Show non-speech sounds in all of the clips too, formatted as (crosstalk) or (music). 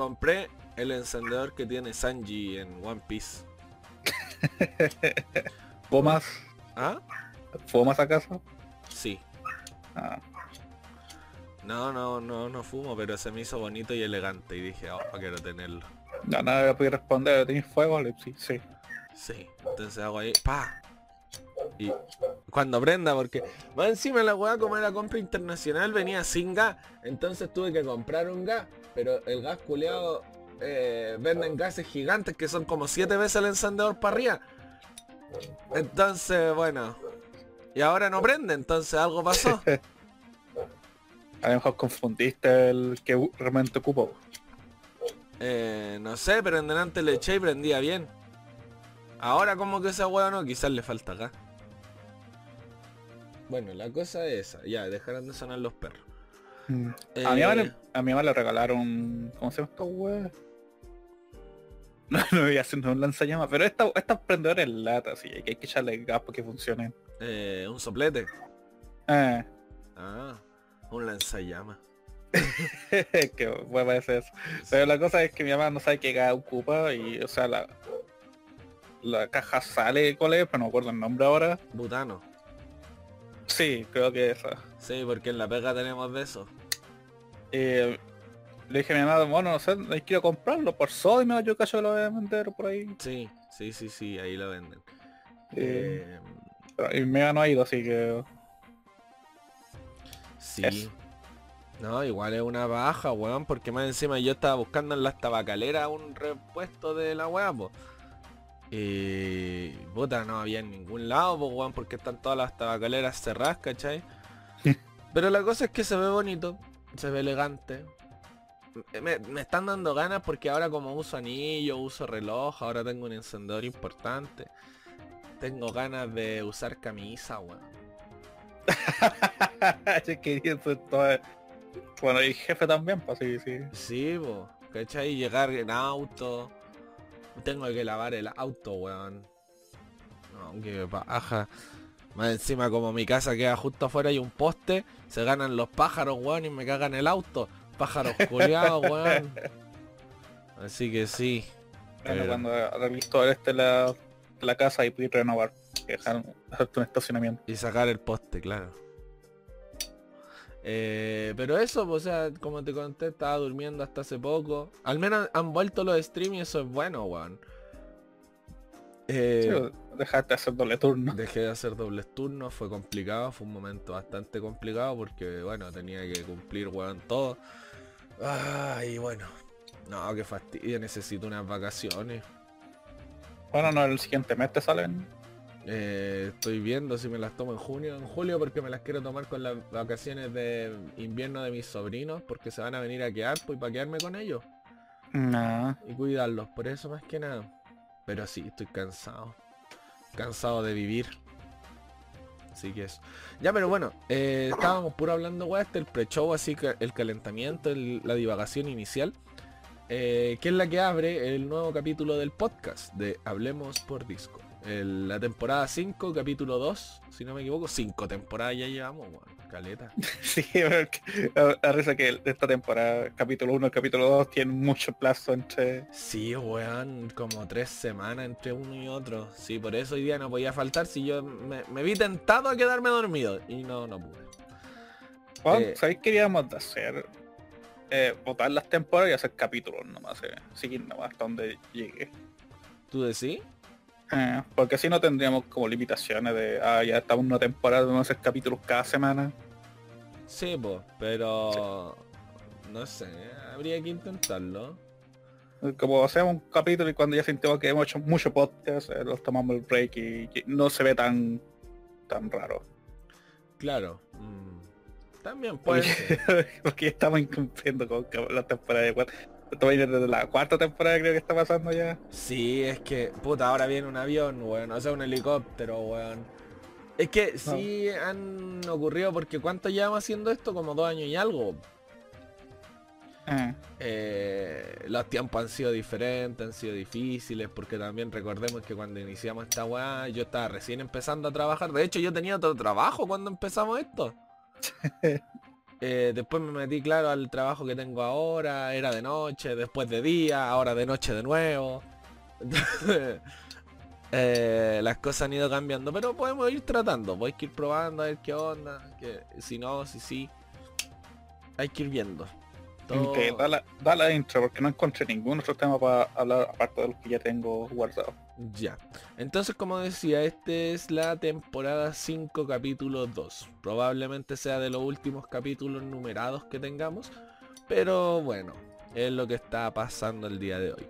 compré el encendedor que tiene Sanji en One Piece. (laughs) ¿Fumas? ¿Ah? ¿Fumas acaso? Sí. Ah. No, no, no, no fumo, pero se me hizo bonito y elegante y dije, oh, quiero tenerlo. No, no voy a responder, ¿tenéis fuego? Sí, sí. Sí, entonces hago ahí, pa. Y cuando prenda, porque más encima la weá como era compra internacional venía sin gas, entonces tuve que comprar un gas, pero el gas culeado eh, venden gases gigantes que son como siete veces el encendedor para arriba. Entonces, bueno. Y ahora no prende, entonces algo pasó. (laughs) A lo mejor confundiste el que realmente ocupo. Eh, no sé, pero en delante le eché y prendía bien. Ahora como que esa hueá no, quizás le falta gas. Bueno, la cosa es esa. Ya, dejarán de sonar los perros. A, mi Eh, mamá le, a mi mamá le regalaron... ¿Cómo se llama esta wea? (laughs) No, no voy a hacer un lanzallamas, pero esta, estas prendedores lata, sí, que hay que echarle gas para que funcionen. eh, un soplete. Eh, Ah, un lanzallamas. (laughs) que wea parece eso. Pero la cosa es que mi mamá no sabe qué gas ocupa y, o sea, la, la caja sale cuál es, pero no me acuerdo el nombre ahora. Butano. Sí, creo que esa. Sí, porque en la pega tenemos de eso. Eh, le dije a mi mamá, bueno, no sé, a comprarlo por Sodima, yo cacho que lo voy a vender por ahí. Sí, sí, sí, sí, ahí lo venden. Eh, Eh, pero- mamá no ha ido, así que... sí. No, igual es una baja, weón, porque más encima yo estaba buscando en las tabacaleras un repuesto de la weá, po. Y puta, no había en ningún lado, po, weón, porque están todas las tabacaleras cerradas, ¿cachai? (laughs) Pero la cosa es que se ve bonito, se ve elegante. Me, me están dando ganas porque ahora como uso anillo, uso reloj, ahora tengo un encendedor importante. Tengo ganas de usar camisa, weón. Yo quería toda- Bueno, y jefe también, pues sí, sí. Sí, po, ¿cachai? Llegar en auto. Tengo que lavar el auto, weón. No, que paja. Más encima como mi casa queda justo afuera y un poste, se ganan los pájaros, weón, y me cagan el auto. Pájaros (laughs) culiados, weón. Así que sí. Bueno, cuando todo este la, la casa y puedes renovar, dejar hacerte un estacionamiento. Y sacar el poste, claro. Eh, pero eso, pues, o sea, como te conté, estaba durmiendo hasta hace poco. Al menos han vuelto los streams y eso es bueno, weón. Eh, Sí, dejaste hacer doble turno. Dejé de hacer dobles turnos, fue complicado, fue un momento bastante complicado porque, bueno, tenía que cumplir, weón, todo. Ay, bueno. No, qué fastidio, necesito unas vacaciones. Bueno, no, el siguiente mes te salen. Eh, estoy viendo si me las tomo en junio, en julio, porque me las quiero tomar con las vacaciones de invierno de mis sobrinos, porque se van a venir a quedar, pues, para quedarme con ellos No. y cuidarlos, por eso más que nada. Pero sí, estoy cansado. Cansado de vivir. Así que eso. Ya, pero bueno, eh, estábamos puro hablando, weá, este el pre-show, así que el calentamiento, la divagación inicial. eh, que es la que abre el nuevo capítulo del podcast de Hablemos por Disco. El- la temporada 5, capítulo 2, si no me equivoco. 5 temporadas ya llevamos, weón. Caleta. (laughs) Sí, a, a risa que esta temporada, capítulo 1 y capítulo 2, tienen mucho plazo entre... Sí, weón, como tres semanas entre uno y otro. Sí, por eso hoy día no podía faltar si yo me, me vi tentado a quedarme dormido. Y no, no pude. Bueno, Eh. ¿Sabéis qué queríamos hacer? Eh, botar las temporadas y hacer capítulos nomás, eh, seguir nomás hasta donde llegue. ¿Tú decís? Eh, porque así no tendríamos como limitaciones de, ah, ya estamos en una temporada, vamos a hacer capítulos cada semana. Sí, pues, pero... No sé, habría que intentarlo. Como hacemos un capítulo y cuando ya sentimos que hemos hecho mucho podcast, eh, los tomamos el break y, y no se ve tan tan raro. Claro. mm, También puede ser. (laughs) Porque, porque estamos incumpliendo con la temporada de cuatro. Esto va a ir desde la cuarta temporada creo que está pasando ya. Sí, es que, puta, ahora viene un avión, weón. O sea, un helicóptero, weón. Es que sí han ocurrido, porque ¿cuánto llevamos haciendo esto? Como dos años y algo. Eh, Eh, los tiempos han sido diferentes, han sido difíciles, porque también recordemos que cuando iniciamos esta weá, yo estaba recién empezando a trabajar. De hecho, yo tenía otro trabajo cuando empezamos esto. (laughs) Eh, después me metí, claro, al trabajo que tengo ahora. Era de noche, después de día, ahora de noche de nuevo. Entonces, (laughs) eh, las cosas han ido cambiando, pero podemos ir tratando, hay que ir probando a ver qué onda, que si no, si sí, hay que ir viendo. Da la, da la intro porque no encontré ningún otro tema para hablar aparte de los que ya tengo guardado. Ya. Entonces, como decía, este es la temporada 5, capítulo 2. Probablemente sea de los últimos capítulos numerados que tengamos. Pero bueno, es lo que está pasando el día de hoy.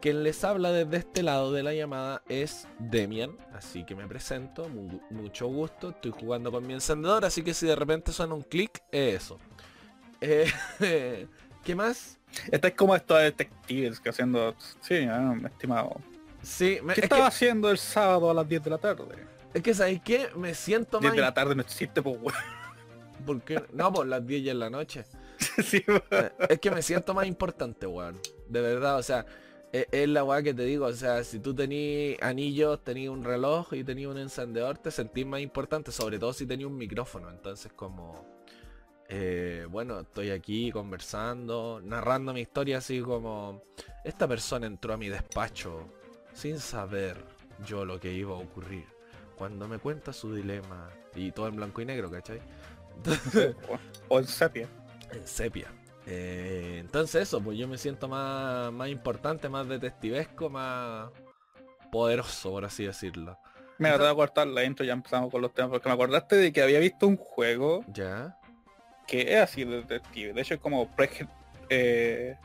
Quien les habla desde este lado de la llamada es Demian, así que me presento, mucho gusto, estoy jugando con mi encendedor, así que si de repente suena un clic, es eso. Eh, (laughs) ¿Qué más? Esta es como estos detectives que haciendo... Sí, ah, estimado. Sí, ¿Qué estaba haciendo el sábado a las 10 de la tarde? Es que, ¿sabéis qué? Me siento 10 de la tarde no existe, pues, weón. (laughs) ¿Por qué? No, pues las 10 ya en la noche. (laughs) sí, eh, Es que me siento más importante, weón. De verdad, o sea, e, es, la weá que te digo, o sea, si tú tenías anillos, tenías un reloj y tenías un encendedor, te sentís más importante, sobre todo si tenías un micrófono. Entonces como, eh, bueno, estoy aquí conversando, narrando mi historia así como, esta persona entró a mi despacho sin saber yo lo que iba a ocurrir. Cuando me cuenta su dilema, y todo en blanco y negro, ¿cachai? (laughs) o en sepia. En sepia. Eh, entonces eso, pues yo me siento más, más importante, más detectivesco, más poderoso, por así decirlo. Mira, te voy a cortar la intro, ya empezamos con los temas, porque me acordaste de que había visto un juego. Ya. Que es así de detective. De hecho es como eh,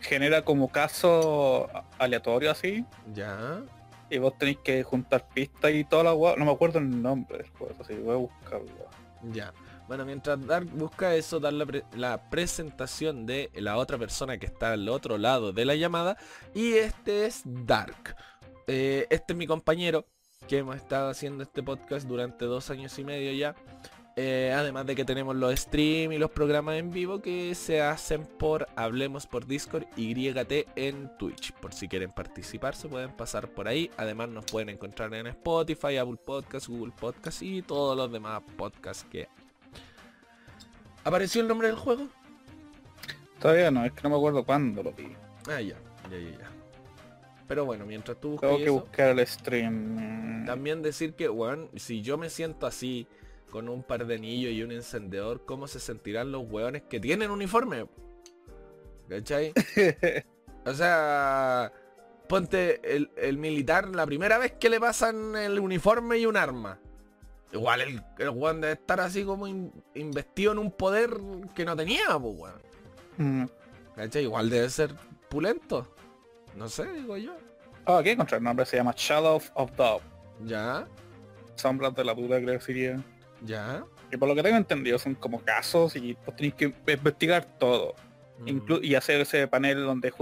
genera como caso aleatorio así. Ya. Y vos tenéis que juntar pistas y toda la guay. No me acuerdo el nombre del juego, así voy a buscarlo. Ya. Bueno, mientras Dark busca eso, dar la, presentación de la otra persona que está al otro lado de la llamada. Y este es Dark. Eh, este es mi compañero que hemos estado haciendo este podcast durante dos años y medio ya. Eh, además de que tenemos los streams y los programas en vivo que se hacen por Hablemos por Discord y YT en Twitch. Por si quieren participar se pueden pasar por ahí. Además nos pueden encontrar en Spotify, Apple Podcasts, Google Podcasts y todos los demás podcasts que ¿Apareció el nombre del juego? Todavía no, es que no me acuerdo cuándo lo vi. Ah, ya, ya, ya, ya. Pero bueno, mientras tú buscas Tengo que buscar el stream. También decir que, bueno, si yo me siento así, con un par de anillos y un encendedor, ¿cómo se sentirán los hueones que tienen uniforme? ¿Cachai? (laughs) o sea, ponte el, el, militar la primera vez que le pasan el uniforme y un arma. Igual el, el weón debe estar así como investido en un poder que no tenía, pues weón. Mm. Igual debe ser pulento. No sé, digo yo. Ah, aquí encontré el nombre, se llama Shadow of Doubt. Ya. Sombras de la duda, creo que sería. Ya. Y por lo que tengo entendido son como casos y pues tenéis que investigar todo. Mm. y hacer ese panel donde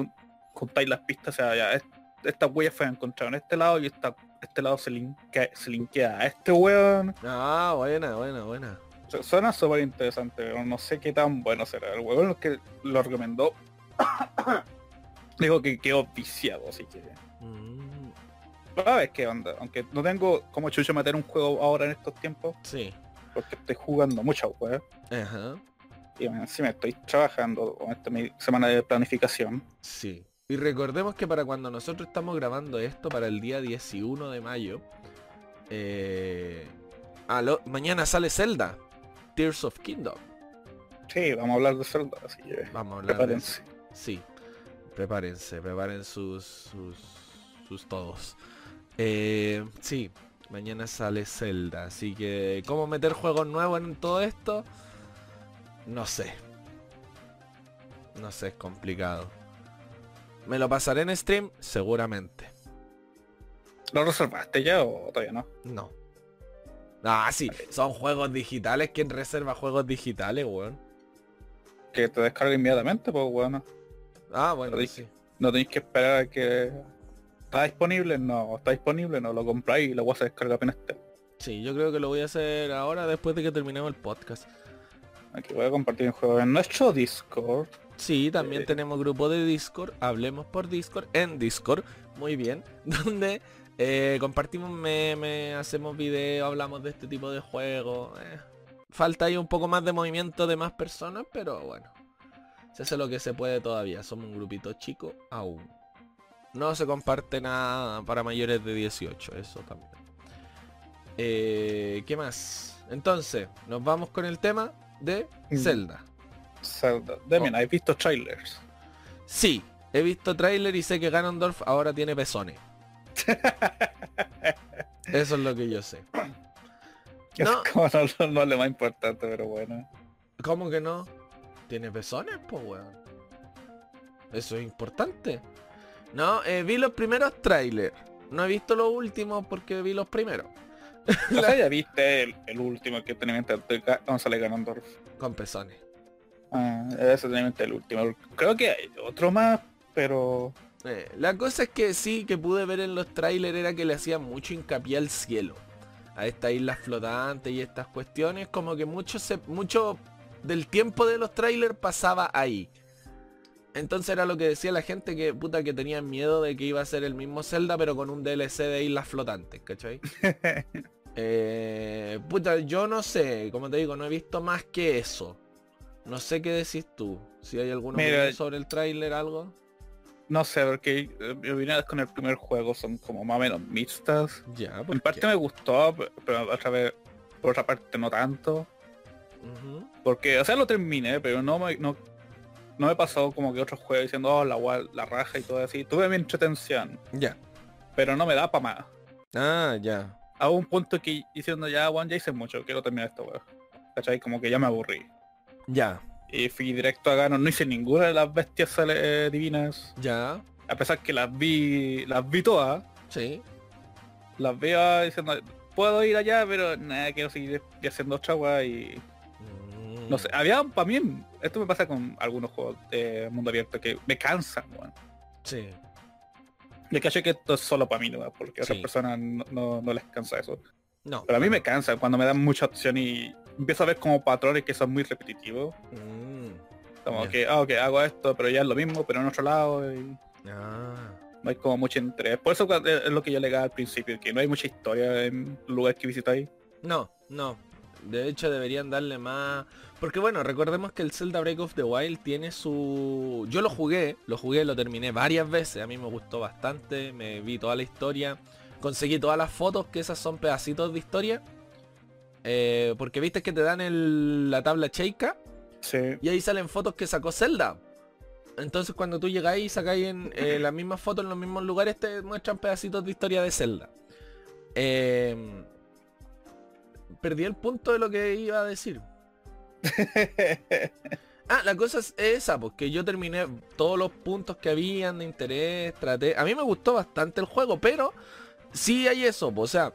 juntáis las pistas, o sea, ya, estas huellas fueron encontradas en este lado y esta este lado se linkea, se linkea a este weón. Ah, buena, buena, buena. Suena súper interesante, pero no sé qué tan bueno será. El weón que lo recomendó (coughs) dijo que quedó viciado, así que. Mm. Ver qué onda. Aunque no tengo como chucho meter un juego ahora en estos tiempos. Sí. Porque estoy jugando mucho weón. Ajá. Y encima estoy trabajando con esta mi semana de planificación. Sí. Y recordemos que para cuando nosotros estamos grabando esto, para el día 11 de mayo, eh, mañana sale Zelda, Tears of Kingdom. Sí, vamos a hablar de Zelda, así que vamos a hablar prepárense. sí, prepárense, preparen sus, sus, sus todos. Eh, sí, mañana sale Zelda, así que ¿cómo meter juegos nuevos en todo esto? No sé. No sé, es complicado. ¿Me lo pasaré en stream? Seguramente. ¿Lo reservaste ya o todavía no? No. Ah, sí, son juegos digitales. ¿Quién reserva juegos digitales, weón? Que te descargue inmediatamente, pues bueno. Ah, bueno, sí. No tenéis que esperar a que... ¿Está disponible? No. ¿Está disponible? No. Lo compráis y lo vas a descargar apenas esté. Sí, yo creo que lo voy a hacer ahora después de que terminemos el podcast. Aquí voy a compartir un juego en nuestro Discord. Sí, también eh, tenemos grupo de Discord, hablemos por Discord, en Discord, muy bien, (laughs) donde eh, compartimos memes, hacemos videos, hablamos de este tipo de juegos. Eh, falta ahí un poco más de movimiento de más personas, pero bueno. Se hace lo que se puede todavía. Somos un grupito chico aún. No se comparte nada para mayores de 18, eso también. Eh, ¿Qué más? Entonces, nos vamos con el tema de Mm. Zelda. Zelda. Demian, Oh. ¿has visto trailers? Sí, he visto tráiler y sé que Ganondorf ahora tiene pezones. (laughs) Eso es lo que yo sé. No. Es como no, no es lo más importante, pero bueno. ¿Cómo que no? ¿Tiene pezones? Pues weón. Eso es importante. No, eh, vi los primeros trailers. No he visto los últimos porque vi los primeros. O sea, ya viste el, el último que tenía en González Ganondorf. Con pezones. Ah, ese tenía el último. Creo que hay otro más, pero... Eh, la cosa es que sí, que pude ver en los trailers era que le hacían mucho hincapié al cielo. A estas islas flotantes y estas cuestiones. Como que mucho, se, mucho del tiempo de los trailers pasaba ahí. Entonces era lo que decía la gente que puta que tenían miedo de que iba a ser el mismo Zelda pero con un DLC de islas flotantes, ¿cachai? (laughs) Eh, puta, yo no sé, como te digo, no he visto más que eso. No sé qué decís tú. Si hay alguna opinión sobre el tráiler, algo. No sé, porque eh, mis opiniones con el primer juego son como más o menos mixtas. Ya, En ¿por parte qué? me gustó, pe- pero otra vez, por otra parte no tanto. Porque, o sea, lo terminé, pero no me, no, no me pasó como que otros juegos diciendo, oh, la, la raja y todo así. Tuve mi entretención, Ya. pero no me da para más. Ah, ya. A un punto que diciendo ya, One ya hice mucho, quiero terminar esta wea. ¿Cachai? Como que ya me aburrí. Ya. Y fui directo a Ganon, no hice ninguna de las bestias eh, divinas. Ya. A pesar que las vi, las vi todas, Sí. las veo diciendo, puedo ir allá, pero nada, quiero seguir haciendo otra wea y Mm. No sé, había para mí, esto me pasa con algunos juegos de mundo abierto que me cansan, weón. Sí. Y caché que esto es solo para mí, ¿no? porque a otras Sí. personas no, no- no les cansa eso. No. Pero a mí me cansa cuando me dan mucha opción y empiezo a ver como patrones que son muy repetitivos. Mm. Como que, ah, ok, hago esto, pero ya es lo mismo, pero en otro lado. Y Ah. no hay como mucho interés. Por eso cuando- es lo que yo le al principio, que no hay mucha historia en lugares que visitáis. No, no. De hecho deberían darle más... Porque bueno, recordemos que el Zelda Break of the Wild tiene su... Yo lo jugué, lo jugué, lo terminé varias veces. A mí me gustó bastante, me vi toda la historia. Conseguí todas las fotos, que esas son pedacitos de historia. Eh, porque viste que te dan el- la tabla cheika Sí. y ahí salen fotos que sacó Zelda. Entonces cuando tú llegáis y sacáis en eh, las mismas fotos en los mismos lugares te muestran pedacitos de historia de Zelda. Eh, perdí el punto de lo que iba a decir. (laughs) Ah, la cosa es esa, porque yo terminé todos los puntos que habían de interés, traté... A mí me gustó bastante el juego, pero sí hay eso, po, o sea,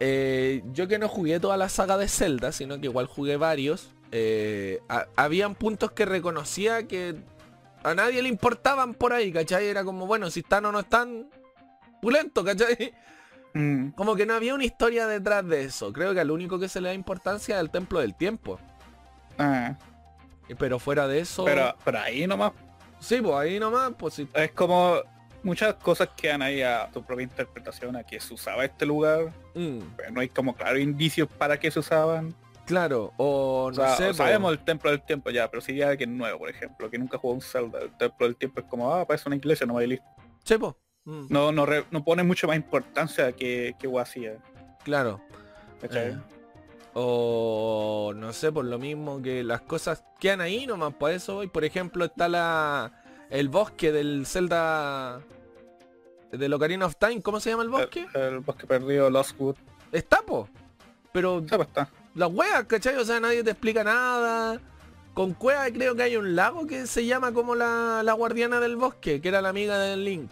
eh, yo que no jugué toda la saga de Zelda, sino que igual jugué varios, eh, ha- habían puntos que reconocía que a nadie le importaban por ahí, ¿cachai? Era como, bueno, si están o no están, pulento, ¿cachai? Mm. Como que no había una historia detrás de eso. Creo que al único que se le da importancia es el Templo del Tiempo. Ah, Pero fuera de eso... pero, pero ahí nomás Sí, pues ahí nomás, pues sí. es como muchas cosas quedan ahí a tu propia interpretación, a que se usaba este lugar, Mm, pero no hay como claro indicios para qué se usaban. claro, o O no sea, sé, po. sabemos el templo del tiempo ya, pero si hay alguien nuevo, por ejemplo, que nunca jugó un Zelda, el templo del tiempo es como, ah, parece una iglesia, no y listo. Sí, po. Mm, No, no, re- no pone mucho más importancia que, que hacía. Claro. Eh, O no sé, por lo mismo que las cosas quedan ahí nomás, por eso voy. Por ejemplo, está la el bosque del Zelda del Ocarina of Time, ¿cómo se llama el bosque? El, el bosque perdido, Lost Wood. Está, po. Pero Sí, pues está. las weas, ¿cachai? O sea, nadie te explica nada. Con Cueva creo que hay un lago que se llama como la, la guardiana del bosque, que era la amiga del Link.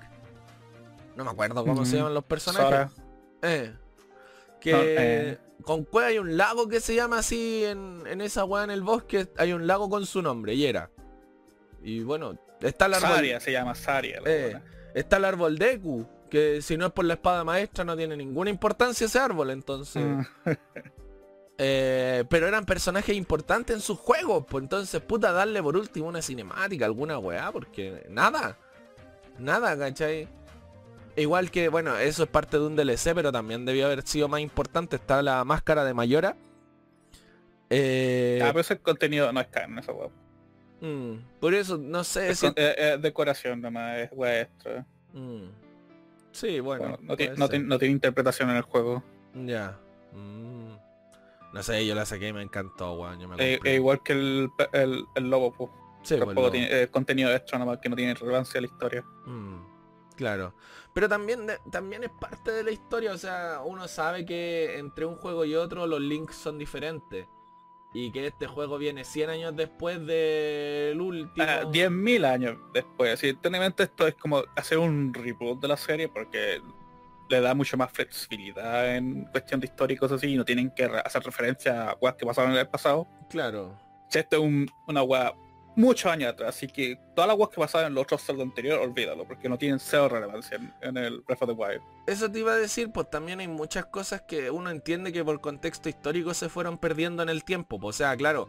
No me acuerdo cómo se llaman los personajes. Sora. Eh. Que No, eh. Con Cueva hay un lago que se llama así en, en esa weá en el bosque. Hay un lago con su nombre, y era. Y bueno, está el árbol. Saria se llama Saria. la Eh, está el árbol Deku. Que si no es por la espada maestra no tiene ninguna importancia ese árbol, entonces. Mm. (laughs) Eh, pero eran personajes importantes en sus juegos. Pues entonces, puta, darle por último una cinemática, alguna weá, porque nada. Nada, ¿cachai? Igual que, bueno, eso es parte de un DLC, pero también debió haber sido más importante. Está la máscara de Mayora. Eh, Ah, pero ese contenido no es canon, esa weá. mm, por eso, no sé Es, si... eh, eh, decoración nomás, es weá extra. Mm. Sí, bueno. Bueno, no, tiene, no, ser. tiene, no tiene interpretación en el juego. Ya. Mm. No sé, yo la saqué y me encantó, weón. Yo me Eh, igual que el, el, el lobo, pues. Sí, pues, Tampoco tiene contenido extra nomás que no tiene relevancia a la historia. Mm, claro. Pero también, también es parte de la historia, o sea, uno sabe que entre un juego y otro los links son diferentes. Y que este juego viene 100 años después del último. Ah, 10.000 años después. Sí, técnicamente esto es como hacer un reboot de la serie porque le da mucho más flexibilidad en cuestión de cosas así y no tienen que hacer referencia a weas que pasaron en el pasado. Claro. Sea, esto es un- una wea muchos años atrás, así que todas las weas que pasaron en los otros Zelda anteriores, olvídalo, porque no tienen cero relevancia en, en el Breath of the Wild. Eso te iba a decir, pues también hay muchas cosas que uno entiende que por contexto histórico se fueron perdiendo en el tiempo. pues, o sea, claro,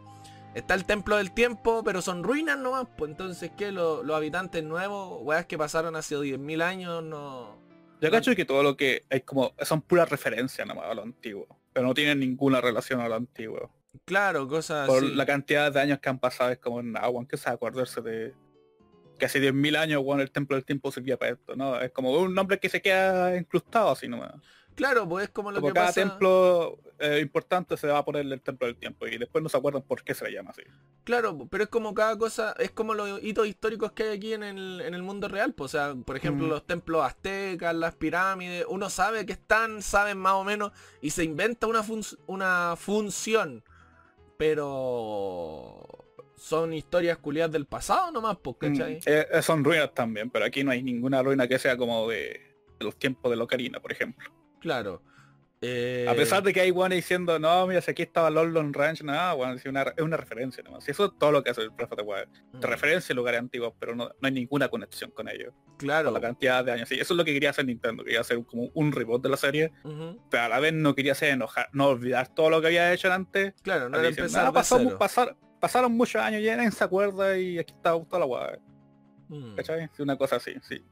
está el templo del tiempo, pero son ruinas nomás. Pues entonces, ¿qué? Los, los habitantes nuevos, weas que pasaron hace 10.000 años, no... Yo cacho que todo lo que hay como son puras referencias nomás a lo antiguo, pero no tienen ninguna relación a lo antiguo. Claro, cosas por así. la cantidad de años que han pasado es como nada, weón, que se acordarse de que hace 10.000 años, weón, el templo del tiempo servía para esto, ¿no? Es como un nombre que se queda incrustado así nomás. Claro, pues es como lo Como que cada pasa... templo eh, importante se va a poner el templo del tiempo y después no se acuerdan por qué se le llama así. Claro, pero es como cada cosa, es como los hitos históricos que hay aquí en el, en el mundo real. Pues, o sea, por ejemplo, Mm. los templos aztecas, las pirámides, uno sabe que están, saben más o menos, y se inventa una, fun- una función. Pero son historias culiadas del pasado nomás, pues, ¿cachai? Mm, eh, eh, son ruinas también, pero aquí no hay ninguna ruina que sea como de, de los tiempos de Locarina, por ejemplo. Claro. Eh, A pesar de que hay guanes diciendo, no, mira, si aquí estaba London Ranch, nada, bueno, es una, es una referencia nomás. Eso es todo lo que hace el the Wild. mm, Te referencia a lugares antiguos, pero no, no hay ninguna conexión con ellos. Claro. Por la cantidad de años. Sí, eso es lo que quería hacer Nintendo. Quería hacer como un reboot de la serie, pero a la vez no quería hacer enojar, no olvidar todo lo que había hecho antes. Claro, no era diciendo, empezar "Ah, de pasó- pasar- pasaron muchos años, ya nadie se acuerda y aquí está toda la guada. Mm, ¿Cachai? Una cosa así, sí.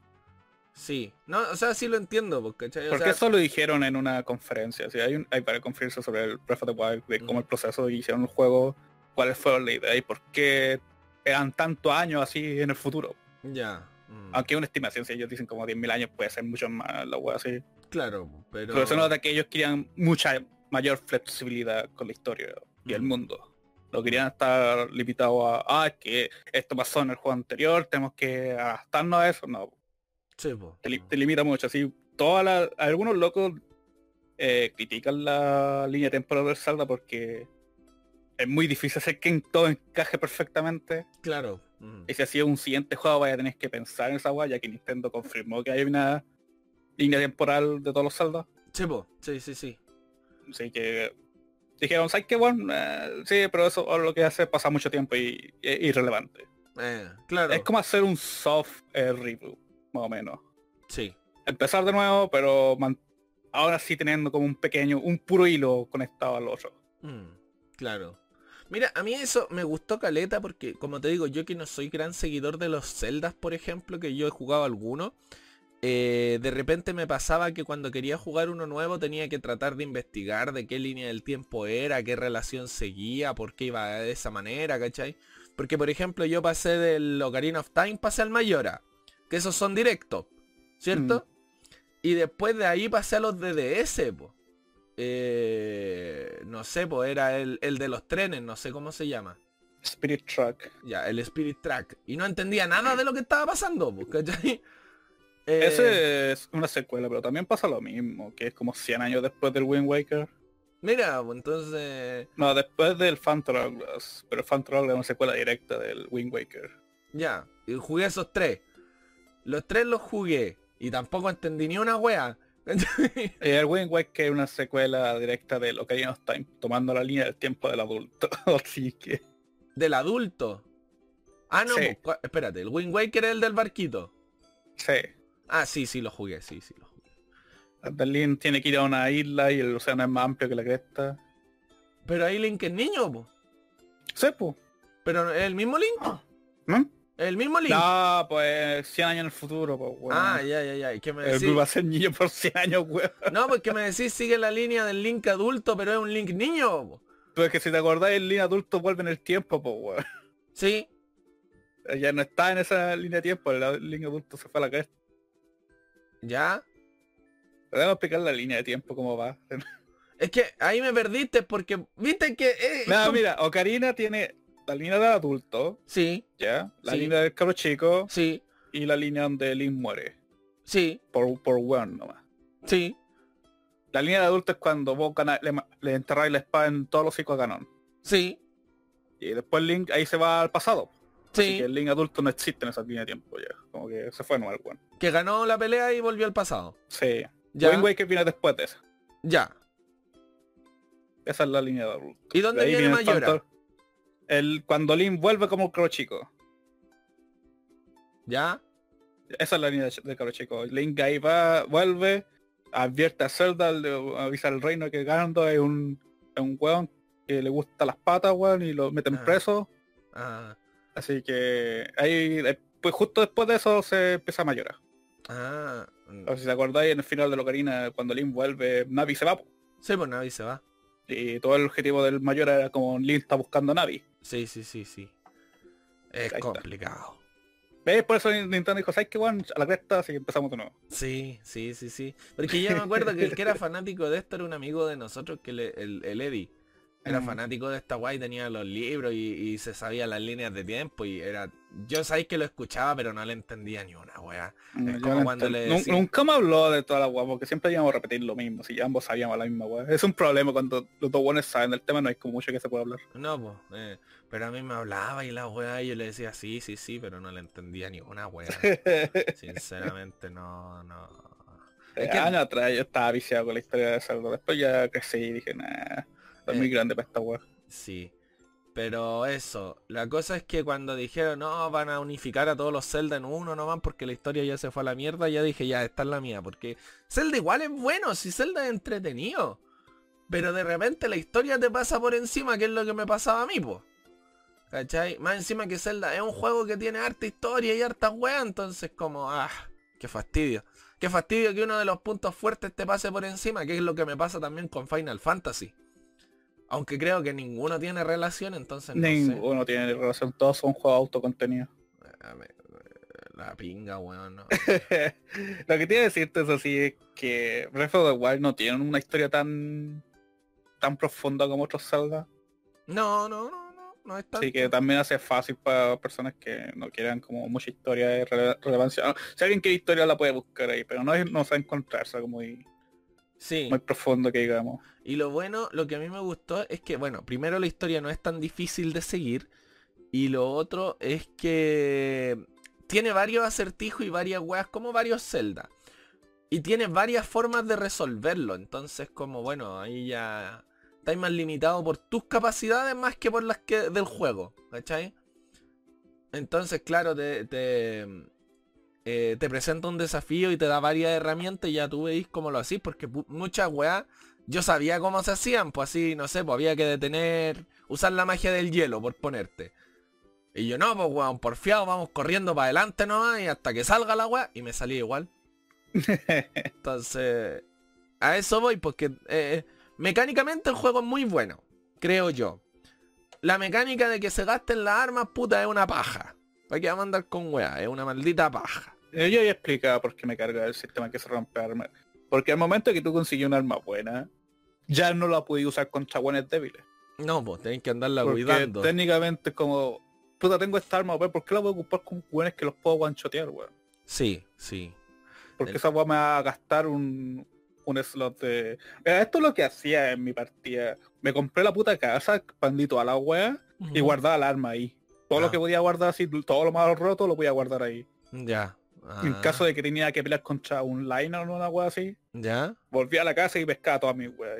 Sí. No, o sea, sí lo entiendo, Porque sea, eso lo dijeron en una conferencia. sea, hay, un- hay varias conferencias sobre el Breath of the Wild, de cómo el proceso hicieron el juego, cuáles fueron la idea y por qué eran tantos años así en el futuro. Ya. mm, Aunque una estimación, si ellos dicen como 10.000 años, puede ser mucho más la wea así. Claro, pero... Pero se nota que ellos querían mucha mayor flexibilidad con la historia y el Mm. mundo. No querían estar limitados a, ah, que esto pasó en el juego anterior, tenemos que adaptarnos a eso. No, Sí, po. te, li- te limita mucho. Así, todas las- algunos locos eh, critican la línea temporal del Zelda porque es muy difícil hacer que en todo encaje perfectamente. Claro. mm. Y si así es un siguiente juego vaya a tener que pensar en esa guay, ya que Nintendo confirmó que hay una línea temporal de todos los Zelda. Sí, po. sí, sí, sí. Así que dijeron, ¿sabes qué bueno? Eh, sí, pero eso lo que hace es pasar mucho tiempo y y es irrelevante. Eh, claro. Es como hacer un soft eh, reboot, más o menos. Sí. Empezar de nuevo, pero ahora sí teniendo como un pequeño, un puro hilo conectado al otro. Mm, claro. Mira, a mí eso me gustó caleta porque, como te digo, yo que no soy gran seguidor de los Zeldas, por ejemplo, que yo he jugado alguno, eh, de repente me pasaba que cuando quería jugar uno nuevo tenía que tratar de investigar de qué línea del tiempo era, qué relación seguía, por qué iba de esa manera, ¿cachai? Porque, por ejemplo, yo pasé del Ocarina of Time, pasé al Mayora, que esos son directos, ¿cierto? Y después de ahí pasé a los de DS, po. Eh, no sé, pues era el, el de los trenes, no sé cómo se llama. Spirit Track. Ya, el Spirit Track. Y no entendía nada de lo que estaba pasando, pues, ¿cachai? (laughs) Eh, Ese es una secuela, pero también pasa lo mismo, que es como 100 años después del Wind Waker. Mira, pues entonces... No, después del Phantom Hourglass, pero Phantom Hourglass es una secuela directa del Wind Waker. Ya, y jugué esos tres. Los tres los jugué. Y tampoco entendí ni una wea. (laughs) Eh, el Wind Waker es una secuela directa del Ocarina of Time, tomando la línea del tiempo del adulto. (laughs) Así que... Del adulto. Ah, no, Sí. pues, espérate, el Wind Waker es el del barquito. Sí. Ah, sí, sí, lo jugué, sí, sí, lo jugué. Berlín tiene que ir a una isla y el océano es más amplio que la cresta. Pero ahí Link es niño, po. Sí, pues. Pero es el mismo Link. ¿No? El mismo Link. No, pues 100 años en el futuro, pues, weón. Ah, ya, ya, ya. ¿Y qué me El decís? Blue va a ser niño por 100 años, weón. No, porque me decís sigue la línea del Link adulto, pero es un Link niño. po. Pero es que si te acordás, el línea adulto vuelve en el tiempo, pues, weón. Sí, Ya no está en esa línea de tiempo, la línea adulto se fue a la cresta. ya. Podemos explicar la línea de tiempo cómo va. Es que ahí me perdiste porque viste que... eh, com- mira, Ocarina tiene la línea del adulto, Sí, ya, la Sí. línea del cabro chico sí, y la línea donde Link muere. sí, Por, por weón nomás. sí. La línea de adulto es cuando vos le, le enterráis la espada en todos los hijos de Ganon. Sí, Y después Link ahí se va al pasado. Así sí. que el Link adulto no existe en esa línea de tiempo ya. Como que se fue nomás weón. Que ganó la pelea y volvió al pasado. Sí. Ya. Wind Waker viene después de esa. Ya. Esa es la línea de adulto. ¿Y dónde viene Mayora? factor- El, cuando Link vuelve como un cabro chico. ¿Ya? Esa es la línea de, de cabro chico. Link ahí va, vuelve, advierte a Zelda, le avisa al reino que Ganondorf es un, es un weón que le gusta las patas, weón, y lo meten Ah. preso. Ah, Así que ahí, eh, pues justo después de eso se empieza a mayorar. ah. O si te acordáis, en el final de la Ocarina, cuando Link vuelve, Navi se va. po. Sí, pues Navi se va. Y todo el objetivo del mayor era como Link está buscando a Navi. Sí, sí, sí, sí. Es Ahí está. complicado. ¿Ves? Por eso Nintendo dijo, ¿sabes qué, weón? A la cresta, así que empezamos de nuevo. Sí, sí, sí, sí. Porque yo me acuerdo que el que era (laughs) fanático de esto era un amigo de nosotros, que le- el, el Eddie. Era Mm. fanático de esta guay, tenía los libros y, y se sabía las líneas de tiempo y era... Yo sabéis que lo escuchaba, pero no le entendía ni una, weá. Es como no cuando le decía- Nunca me habló de toda la weá, porque siempre íbamos a repetir lo mismo, si ambos sabíamos la misma weá. Es un problema cuando los dos buenos saben del tema, no hay como mucho que se pueda hablar. No, pues, eh, pero a mí me hablaba y la weá, y yo le decía sí, sí, sí, pero no le entendía ni una weá. (laughs) Sinceramente, no, no. Es que- Años atrás yo estaba viciado con la historia de Zelda. Después ya crecí y dije, nah, muy Eh. grande para esta weá. Sí. Pero eso, la cosa es que cuando dijeron, no, van a unificar a todos los Zelda en uno nomás porque la historia ya se fue a la mierda, ya dije, ya, esta es la mía, porque Zelda igual es bueno, si Zelda es entretenido. Pero de repente la historia te pasa por encima, que es lo que me pasaba a mí, po. ¿Cachai? Más encima que Zelda es un juego que tiene harta historia y harta weá, entonces como, ah, qué fastidio. Qué fastidio que uno de los puntos fuertes te pase por encima, que es lo que me pasa también con Final Fantasy. Aunque creo que ninguno tiene relación, entonces no sé. Ninguno tiene relación, todos son juegos autocontenidos. A ver, La pinga, weón. no. (laughs) Lo que tiene que decirte eso sí es que Breath of the Wild no tiene una historia tan tan profunda como otros Zelda. No, no, no, no, no es tanto. Así que también hace fácil para personas que no quieran como mucha historia de rele- relevancia. Ah, Si alguien quiere historia la puede buscar ahí, pero no, es, no se encontrarse como muy, Sí. muy profundo que digamos. Y lo bueno, lo que a mí me gustó es que, bueno, primero la historia no es tan difícil de seguir. Y lo otro es que tiene varios acertijos y varias weas, como varios Zelda. Y tiene varias formas de resolverlo. Entonces, como bueno, ahí ya estáis más limitado por tus capacidades más que por las que del juego. ¿Cachai? Entonces, claro, te, te, eh, te presenta un desafío y te da varias herramientas y ya tú veis cómo lo hacís. Porque muchas weas yo sabía cómo se hacían, pues así, no sé, pues había que detener, usar la magia del hielo, por ponerte. Y yo, no, pues weón, porfiado, vamos corriendo para adelante nomás y hasta que salga la weá, y me salía igual. (laughs) Entonces, a eso voy, porque eh, mecánicamente el juego es muy bueno, creo yo. La mecánica de que se gasten las armas, puta, es una paja. ¿Para qué vamos a andar con weá? Es una maldita paja. Eh, Yo ya explicaba por qué me carga el sistema que se rompe arma. Porque al momento que tú consigues un arma buena, ya no la puedes usar contra buenos débiles. No, pues tenéis que andarla Porque cuidando. técnicamente es como, puta, tengo esta arma, weón, ¿por qué la voy a ocupar con buenos que los puedo guanchotear, weón? Sí, sí. Porque El- esa weá me va a gastar un, un slot de... Mira, esto es lo que hacía en mi partida. Me compré la puta casa, expandí toda la weá y guardaba el arma ahí. Todo Ah. lo que podía guardar así, todo lo malo roto lo podía guardar ahí. Ya. En Ah, caso de que tenía que pelear contra un liner o una weá así, Ya. volví a la casa y pescaba todas mis weas.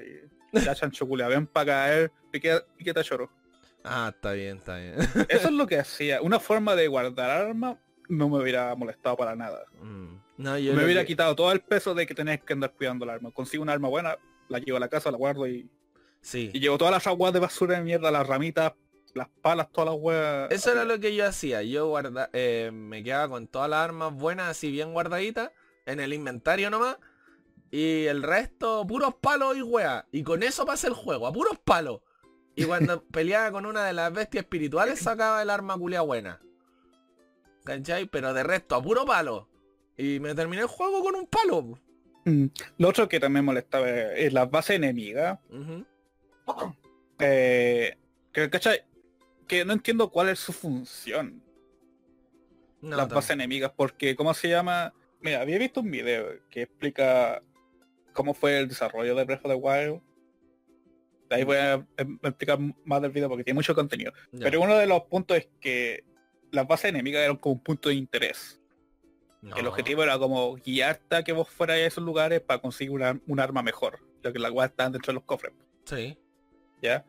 (laughs) Y ya chancho culia, ven para caer, piquete, piquete choro. Ah, está bien, está bien. Eso es lo que (laughs) hacía. Una forma de guardar armas no me hubiera molestado para nada. Mm. No, yo me hubiera que- quitado todo el peso de que tenés que andar cuidando el arma. Consigo un arma buena, la llevo a la casa, la guardo y, Sí. y llevo todas las aguas de basura de mierda, las ramitas, las palas, todas las weas. Eso era lo que yo hacía. Yo guarda, eh, me quedaba con todas las armas buenas, así bien guardaditas, en el inventario nomás. Y el resto, puros palos y weas. Y con eso pasé el juego, a puros palos. Y cuando (laughs) peleaba con una de las bestias espirituales sacaba el arma culia buena. ¿Cachai? Pero de resto, a puro palo. Y me terminé el juego con un palo. Mm, Lo otro que también molestaba es las bases enemigas. Eh, que, ¿cachai? Que no entiendo cuál es su función. No, las bases enemigas, porque ¿cómo se llama? Mira, había visto un video que explica cómo fue el desarrollo de Breath of the Wild. De ahí voy a em- explicar más del video porque tiene mucho contenido. ya. Pero uno de los puntos es que las bases enemigas eran como un punto de interés. No. El objetivo era como guiarte a que vos fueras a esos lugares para conseguir una- un arma mejor. Lo que las weas estaban dentro de los cofres. Sí. ¿Ya?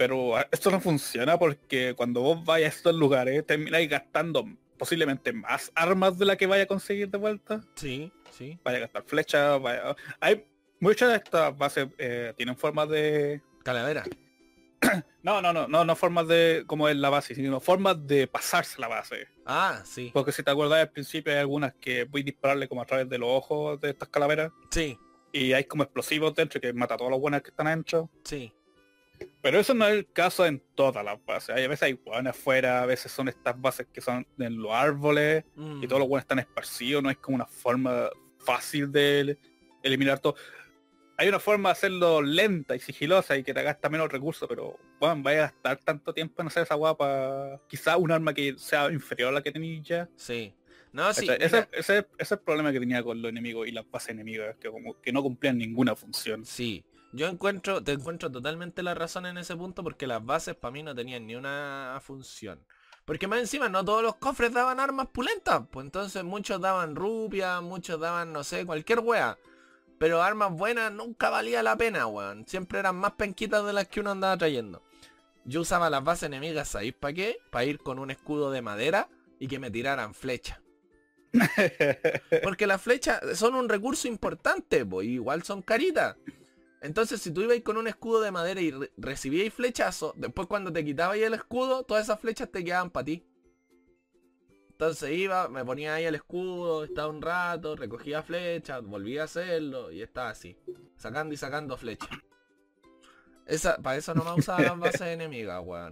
Pero ah, esto no funciona porque cuando vos vayas a estos lugares termináis gastando posiblemente más armas de la que vaya a conseguir de vuelta. Sí, sí. Vaya a gastar flechas, vaya... Hay muchas de estas bases eh, tienen formas de... Calavera. (clears throat) No, no, no, no, no formas de como es la base, sino formas de pasarse la base. Ah, sí. Porque si te acuerdas al principio hay algunas que voy a dispararle como a través de los ojos de estas calaveras Sí, y hay como explosivos dentro que mata a todos los buenos que están adentro. sí. Pero eso no es el caso en todas las bases. Hay a veces hay buenas afuera, a veces son estas bases que son en los árboles Mm. y todos los buenos están esparcidos, no es como una forma fácil de el- eliminar todo. Hay una forma de hacerlo lenta y sigilosa y que te gasta menos recursos, pero bueno, vaya a gastar tanto tiempo en hacer esa guapa. Quizá un arma que sea inferior a la que tenéis ya. Sí. No, sí. Ese, ese- ese es el problema que tenía con los enemigos y las bases enemigas, que como que no cumplían ninguna función. Sí. Yo encuentro, te encuentro totalmente la razón en ese punto porque las bases para mí no tenían ni una función. Porque más encima no todos los cofres daban armas pulentas. Pues entonces muchos daban rupias, muchos daban, no sé, cualquier wea. Pero armas buenas nunca valía la pena, weón. Siempre eran más penquitas de las que uno andaba trayendo. Yo usaba las bases enemigas, ¿sabéis para qué? Para ir con un escudo de madera y que me tiraran flecha. (laughs) Porque las flechas son un recurso importante, pues igual son caritas. Entonces si tú ibas con un escudo de madera y re- recibíais flechazo, después cuando te quitabas el escudo, todas esas flechas te quedaban para ti. Entonces iba, me ponía ahí el escudo, estaba un rato, recogía flechas, volvía a hacerlo y estaba así. Sacando y sacando flechas. Esa, para eso no me usaba las bases (laughs) enemigas, weón.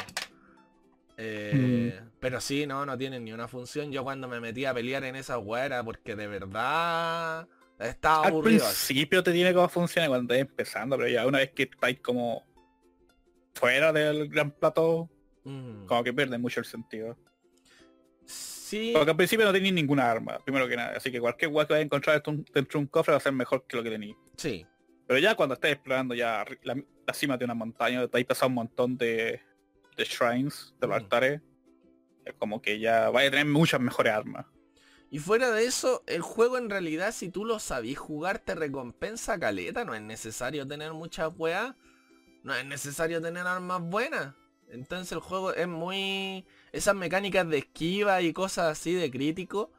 Eh, Pero sí, no, no tienen ni una función. Yo cuando me metí a pelear en esa weá era porque de verdad Al aburrido. así. principio te tiene cómo funciona cuando estás empezando, pero ya una vez que estáis como fuera del gran plato, Mm. como que pierde mucho el sentido. Sí, Porque al principio no tenéis ninguna arma, primero que nada. Así que cualquier guay que vayas a encontrar dentro de un- cofre va a ser mejor que lo que tenéis. sí. Pero ya cuando estés explorando ya la, la cima de una montaña, te has pasado un montón de, de shrines, de los Mm. altares. Es como que ya vaya a tener muchas mejores armas. Y fuera de eso, el juego en realidad, si tú lo sabís jugar, te recompensa caleta. No es necesario tener muchas weas. No es necesario tener armas buenas. Entonces el juego es muy... Esas mecánicas de esquiva y cosas así de crítico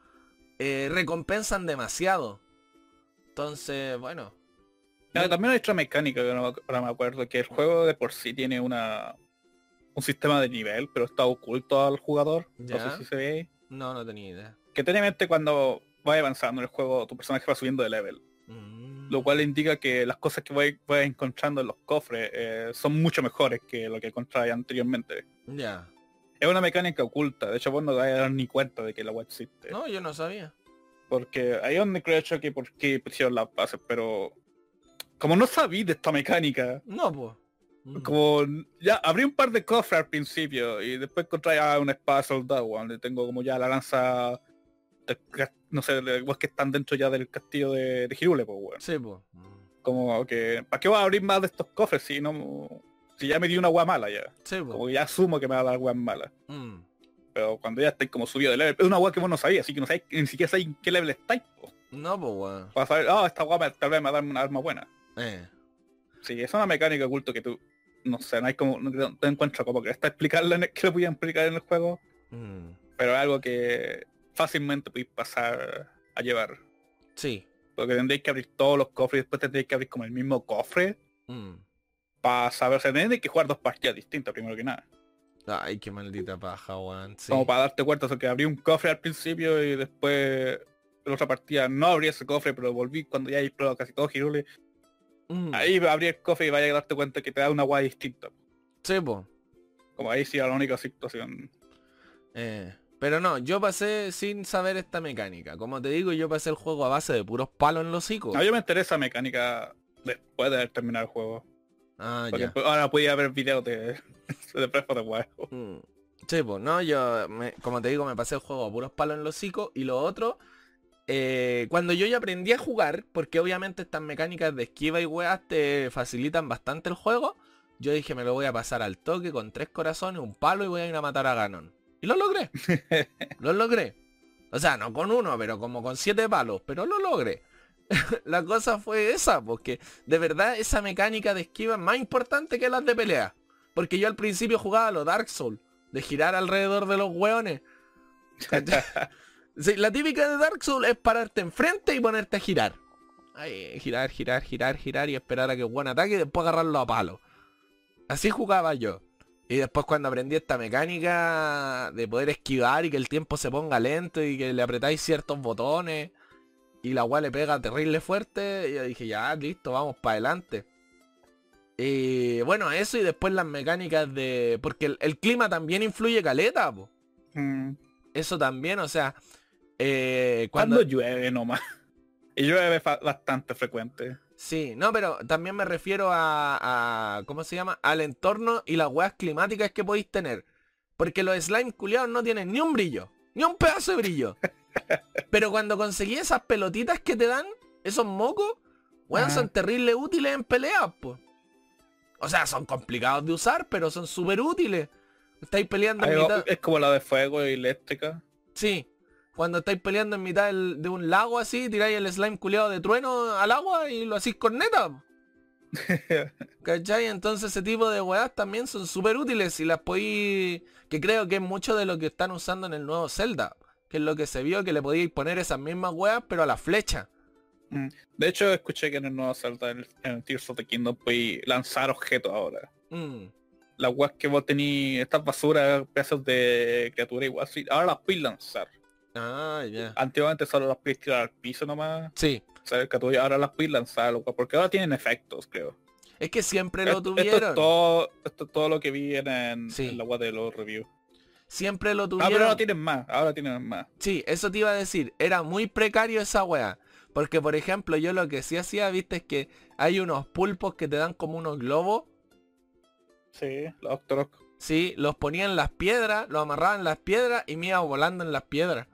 eh, recompensan demasiado. Entonces, bueno. Ah, también hay otra mecánica que no, ahora me acuerdo, que el juego de por sí tiene una un sistema de nivel, pero está oculto al jugador. Ya. No sé si se ve ahí. No, no tenía idea. Que tiene en mente cuando vas avanzando en el juego, tu personaje va subiendo de level. Mm. Lo cual indica que las cosas que vas vas encontrando en los cofres eh, son mucho mejores que lo que encontrabas anteriormente. Ya. Es una mecánica oculta, de hecho vos no te vas a dar ni cuenta de que la web existe. No, yo no sabía. Porque ahí es donde creo yo que por qué pusieron las bases, pero como no sabí de esta mecánica, No, pues. Mm. como ya abrí un par de cofres al principio y después encontré a una espada soldado, donde tengo como ya la lanza, no sé, los que están dentro ya del castillo de, de Hirule, pues weón. Sí, pues. Como que, ¿para qué voy a abrir más de estos cofres si no, si ya me dio una agua mala ya? Sí, pues. Como que ya asumo que me va a dar agua mala. Mm. Pero cuando ya estáis como subido de level, es una agua que vos no sabías, así que no sabéis, ni siquiera sabéis en qué level estáis, po. No, pues, weón. Para saber, ah, esta agua tal vez me va a dar una arma buena. Eh. Sí, es una mecánica oculta que tú, no sé, no hay como, no, no encuentro como que está explicarla que lo podían explicar en el juego, Mm. pero es algo que fácilmente podéis pasar a llevar. Sí. Porque tendréis que abrir todos los cofres y después tendréis que abrir como el mismo cofre Mm. para saber, o sea, tendréis que jugar dos partidas distintas primero que nada. Ay, qué maldita paja, weón. Sí. Como para darte cuenta, o sea, que abrí un cofre al principio y después en otra partida no abrí ese cofre, pero volví cuando ya he explorado casi todo Hirule. Mm. Ahí abrí el cofre y vaya a darte cuenta que te da una guay distinta. Sí, po. Como ahí sí era la única situación. Eh, pero no, yo pasé sin saber esta mecánica. Como te digo, yo pasé el juego a base de puros palos en los hocicos. A mí me interesa mecánica después de terminar el juego. Ah, Porque ya. ahora podía ver videos de, (laughs) de the Wild. Mm. Sí, pues no, yo, me- como te digo, me pasé el juego a puros palos en los hocicos. Y lo otro, eh, cuando yo ya aprendí a jugar, porque obviamente estas mecánicas de esquiva y weas te facilitan bastante el juego, yo dije me lo voy a pasar al toque con tres corazones, un palo y voy a ir a matar a Ganon. Y lo logré. (laughs) lo logré. O sea, no con uno, pero como con siete palos, pero lo logré. (laughs) La cosa fue esa, porque de verdad esa mecánica de esquiva es más importante que las de pelea. Porque yo al principio jugaba a los Dark Souls, de girar alrededor de los hueones. (laughs) La típica de Dark Souls es pararte enfrente y ponerte a girar. Ay, girar, girar, girar, girar y esperar a que el buen ataque y después agarrarlo a palo. Así jugaba yo. Y después cuando aprendí esta mecánica de poder esquivar y que el tiempo se ponga lento y que le apretáis ciertos botones y la weá le pega terrible fuerte, yo dije, ya, listo, vamos para adelante. Y bueno, eso y después las mecánicas de... Porque el, el clima también influye caleta, po. Mm. Eso también, o sea... eh, cuando... Cuando llueve nomás. (laughs) Y llueve bastante frecuente. Sí, no, pero también me refiero a, a- ¿cómo se llama? Al entorno y las weas climáticas que podéis tener. Porque los slime culiados no tienen ni un brillo, ni un pedazo de brillo. (laughs) pero cuando conseguí esas pelotitas que te dan, esos mocos, weón, son terribles útiles en peleas, pues. O sea, son complicados de usar, pero son súper útiles. Estáis peleando en mitad... es como la de fuego y eléctrica. Sí. Cuando estáis peleando en mitad del- de un lago así, tiráis el slime culiado de trueno al agua y lo hacís corneta. (laughs) ¿Cachai? Entonces ese tipo de weas también son súper útiles y las podéis... Que creo que es mucho de lo que están usando en el nuevo Zelda. Que es lo que se vio, que le podíais poner esas mismas weas, pero a la flecha. Mm. De hecho, escuché que en el nuevo Zelda, en el, Tears of the Kingdom, puedes lanzar objetos ahora. Mm. Las weas que vos tenías, estas basuras, pedazos de criatura igual, ahora las puedes lanzar. Ah, ya. Antiguamente solo las puedes tirar al piso nomás. Sí. O sea, criatura, ahora las puedes lanzar, porque ahora tienen efectos, creo. Es que siempre lo esto tuvieron. es todo, esto es todo lo que vi en, Sí. en la web de los reviews. Siempre lo Ah, tuvieron. pero ahora tienen más, ahora tienen más. Sí, eso te iba a decir. Era muy precario esa wea. Porque, por ejemplo, yo lo que sí hacía, viste, es que hay unos pulpos que te dan como unos globos. Sí, los Octorok. Sí, los ponía en las piedras, los amarraba en las piedras y me iba volando en las piedras.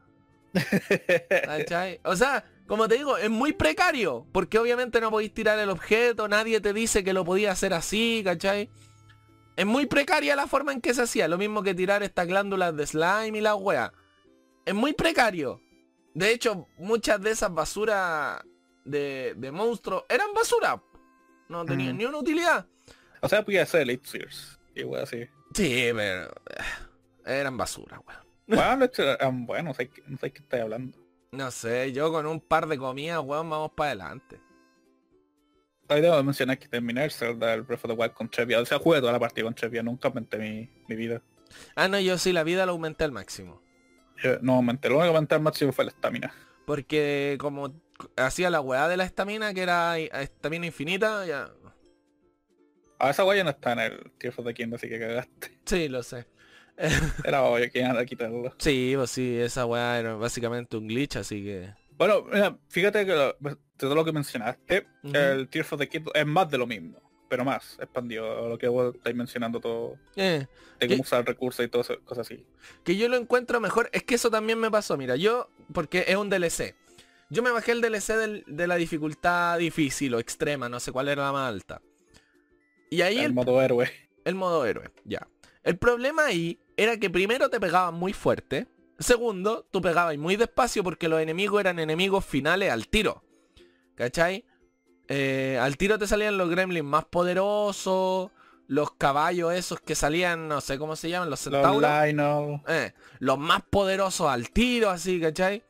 ¿Cachai? O sea, como te digo, es muy precario. Porque obviamente no podéis tirar el objeto, nadie te dice que lo podía hacer así, ¿cachai? Es muy precaria la forma en que se hacía. Lo mismo que tirar estas glándulas de slime y la wea. Es muy precario. De hecho, muchas de esas basuras de, de monstruos eran basura. No tenían Mm. ni una utilidad. o sea, podía ser Elite Sears. Y wey, así. Sí, pero... eh, Eran basura, weón. Bueno, los Elite eran buenos, no sé, qué- no sé qué estoy hablando. No sé, yo con un par de comidas, weón, vamos para adelante. Ahí debo mencionar que terminé el Zelda, el Breath of the Wild con Trevia. O sea, jugué toda la partida con Trevia, nunca aumenté mi, mi vida. Ah, no, yo sí, la vida la aumenté al máximo. Yo no aumenté, lo único que aumenté al máximo fue la estamina. Porque como hacía la weá de la estamina, que era estamina infinita, ya... A esa guaya no está en el Tears of the Kingdom, así que cagaste. Sí, lo sé. (laughs) Era obvio que iban a quitarlo. Sí, pues sí, esa weá era básicamente un glitch, así que... Bueno, mira, fíjate que lo- de todo lo que mencionaste, el Tears of the Kingdom es más de lo mismo, pero más expandido lo que vos estáis mencionando todo, Eh, de cómo usar recursos y todo eso, cosas así. que yo lo encuentro mejor. Es que eso también me pasó, mira, yo, porque es un DLC. Yo me bajé el DLC del- de la dificultad difícil o extrema, no sé cuál era la más alta. Y ahí el el, modo héroe. el modo héroe, ya. El problema ahí era que primero te pegaban muy fuerte. Segundo, tú pegabas muy despacio porque los enemigos eran enemigos finales al tiro. ¿Cachai? Eh, al tiro te salían los gremlins más poderosos. Los caballos esos que salían, no sé cómo se llaman, los Los centauros. Lionel. Eh, los más poderosos al tiro, así, ¿cachai?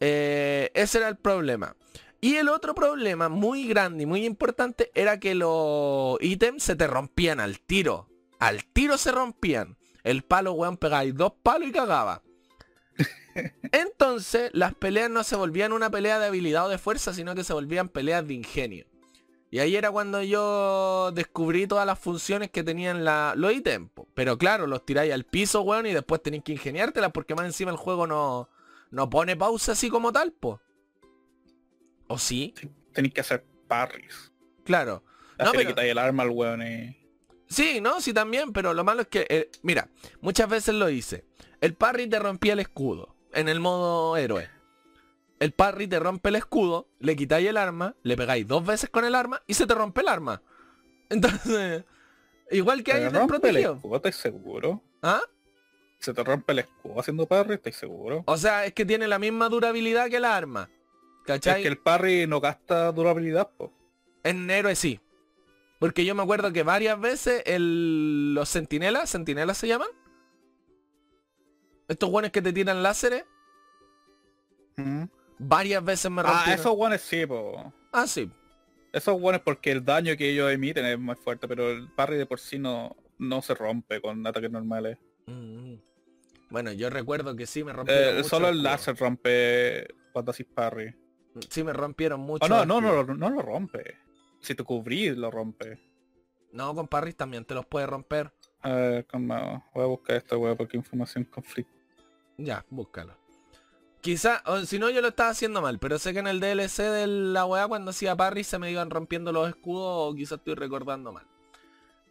Eh, ese era el problema. Y el otro problema muy grande y muy importante era que los ítems se te rompían al tiro. Al tiro se rompían. El palo, weón, pegáis dos palos y cagaba. (laughs) Entonces, las peleas no se volvían una pelea de habilidad o de fuerza, sino que se volvían peleas de ingenio. Y ahí era cuando yo descubrí todas las funciones que tenían la, los ítems. Pero claro, los tiráis al piso, weón, y después tenéis que ingeniártelas porque más encima el juego no, no pone pausa así como tal, po. ¿O sí? Tenéis que hacer parries. Claro. No, pero- quitáis el arma al weón y... Sí, no, sí también, pero lo malo es que, eh, mira, muchas veces lo hice. El parry te rompía el escudo en el modo héroe. El parry te rompe el escudo, le quitáis el arma, le pegáis dos veces con el arma y se te rompe el arma. (laughs) Entonces, igual que hay ¿Se en te el protegido. escudo? ¿Estáis seguro? ¿Ah? ¿Se te rompe el escudo haciendo parry? ¿Estáis seguro? O sea, es que tiene la misma durabilidad que el arma. ¿Cachai? Es que el parry no gasta durabilidad, po. En héroe sí. Porque yo me acuerdo que varias veces el... los sentinelas, sentinelas se llaman. Estos guanes que te tiran láseres, Mm. varias veces me Ah, rompieron. esos guanes sí, po. Ah, sí. Esos guanes porque el daño que ellos emiten es más fuerte, pero el parry de por sí no, no se rompe con ataques normales. Mm. Bueno, yo recuerdo que sí me rompieron Eh, mucho solo el láser rompe cuando haces parry. Sí me rompieron mucho. Oh, no, no, no, no, lo rompe. Si te cubrís, lo rompe. No, con parries también te los puede romper. A ver, calma, voy a buscar esto, weón, porque información conflicto. Ya, búscalo. Quizá, o si no yo lo estaba haciendo mal, pero sé que en el DLC de la weá cuando hacía parry se me iban rompiendo los escudos o quizás estoy recordando mal.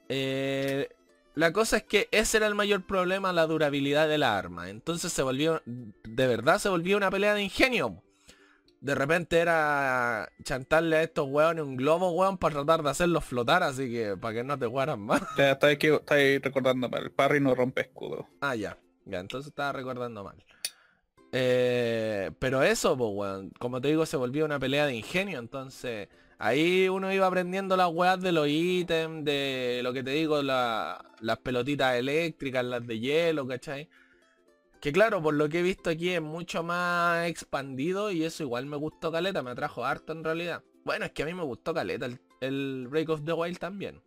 Eh, la cosa es que ese era el mayor problema, la durabilidad de la arma. Entonces se volvió, de verdad se volvió una pelea de ingenio. De repente era chantarle a estos weones un globo, weón, para tratar de hacerlos flotar, así que para que no te jugaran más. Ya está aquí, está ahí recordando mal. El parry no rompe escudo. Ah, ya. Ya, entonces estaba recordando mal. Eh, pero eso, pues, weón, como te digo, se volvió una pelea de ingenio, entonces ahí uno iba aprendiendo las weas de los ítems, de lo que te digo, la- las pelotitas eléctricas, las de hielo, ¿cachai? Que claro, por lo que he visto aquí es mucho más expandido y eso igual me gustó caleta, me atrajo harto en realidad. Bueno, es que a mí me gustó caleta el, el Break of the Wild también.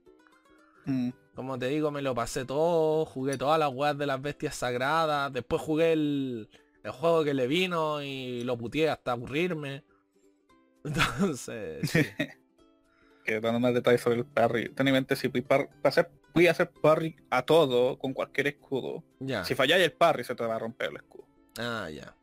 Mm. Como te digo, me lo pasé todo, jugué todas las weas de las bestias sagradas, después jugué el, el juego que le vino y lo puteé hasta aburrirme. (laughs) Entonces, sí. (laughs) que dando más detalles sobre el parry. Ten en mente si para hacer, voy a hacer parry a todo con cualquier escudo. ya. Si falláis el parry se te va a romper el escudo. Ah, ya.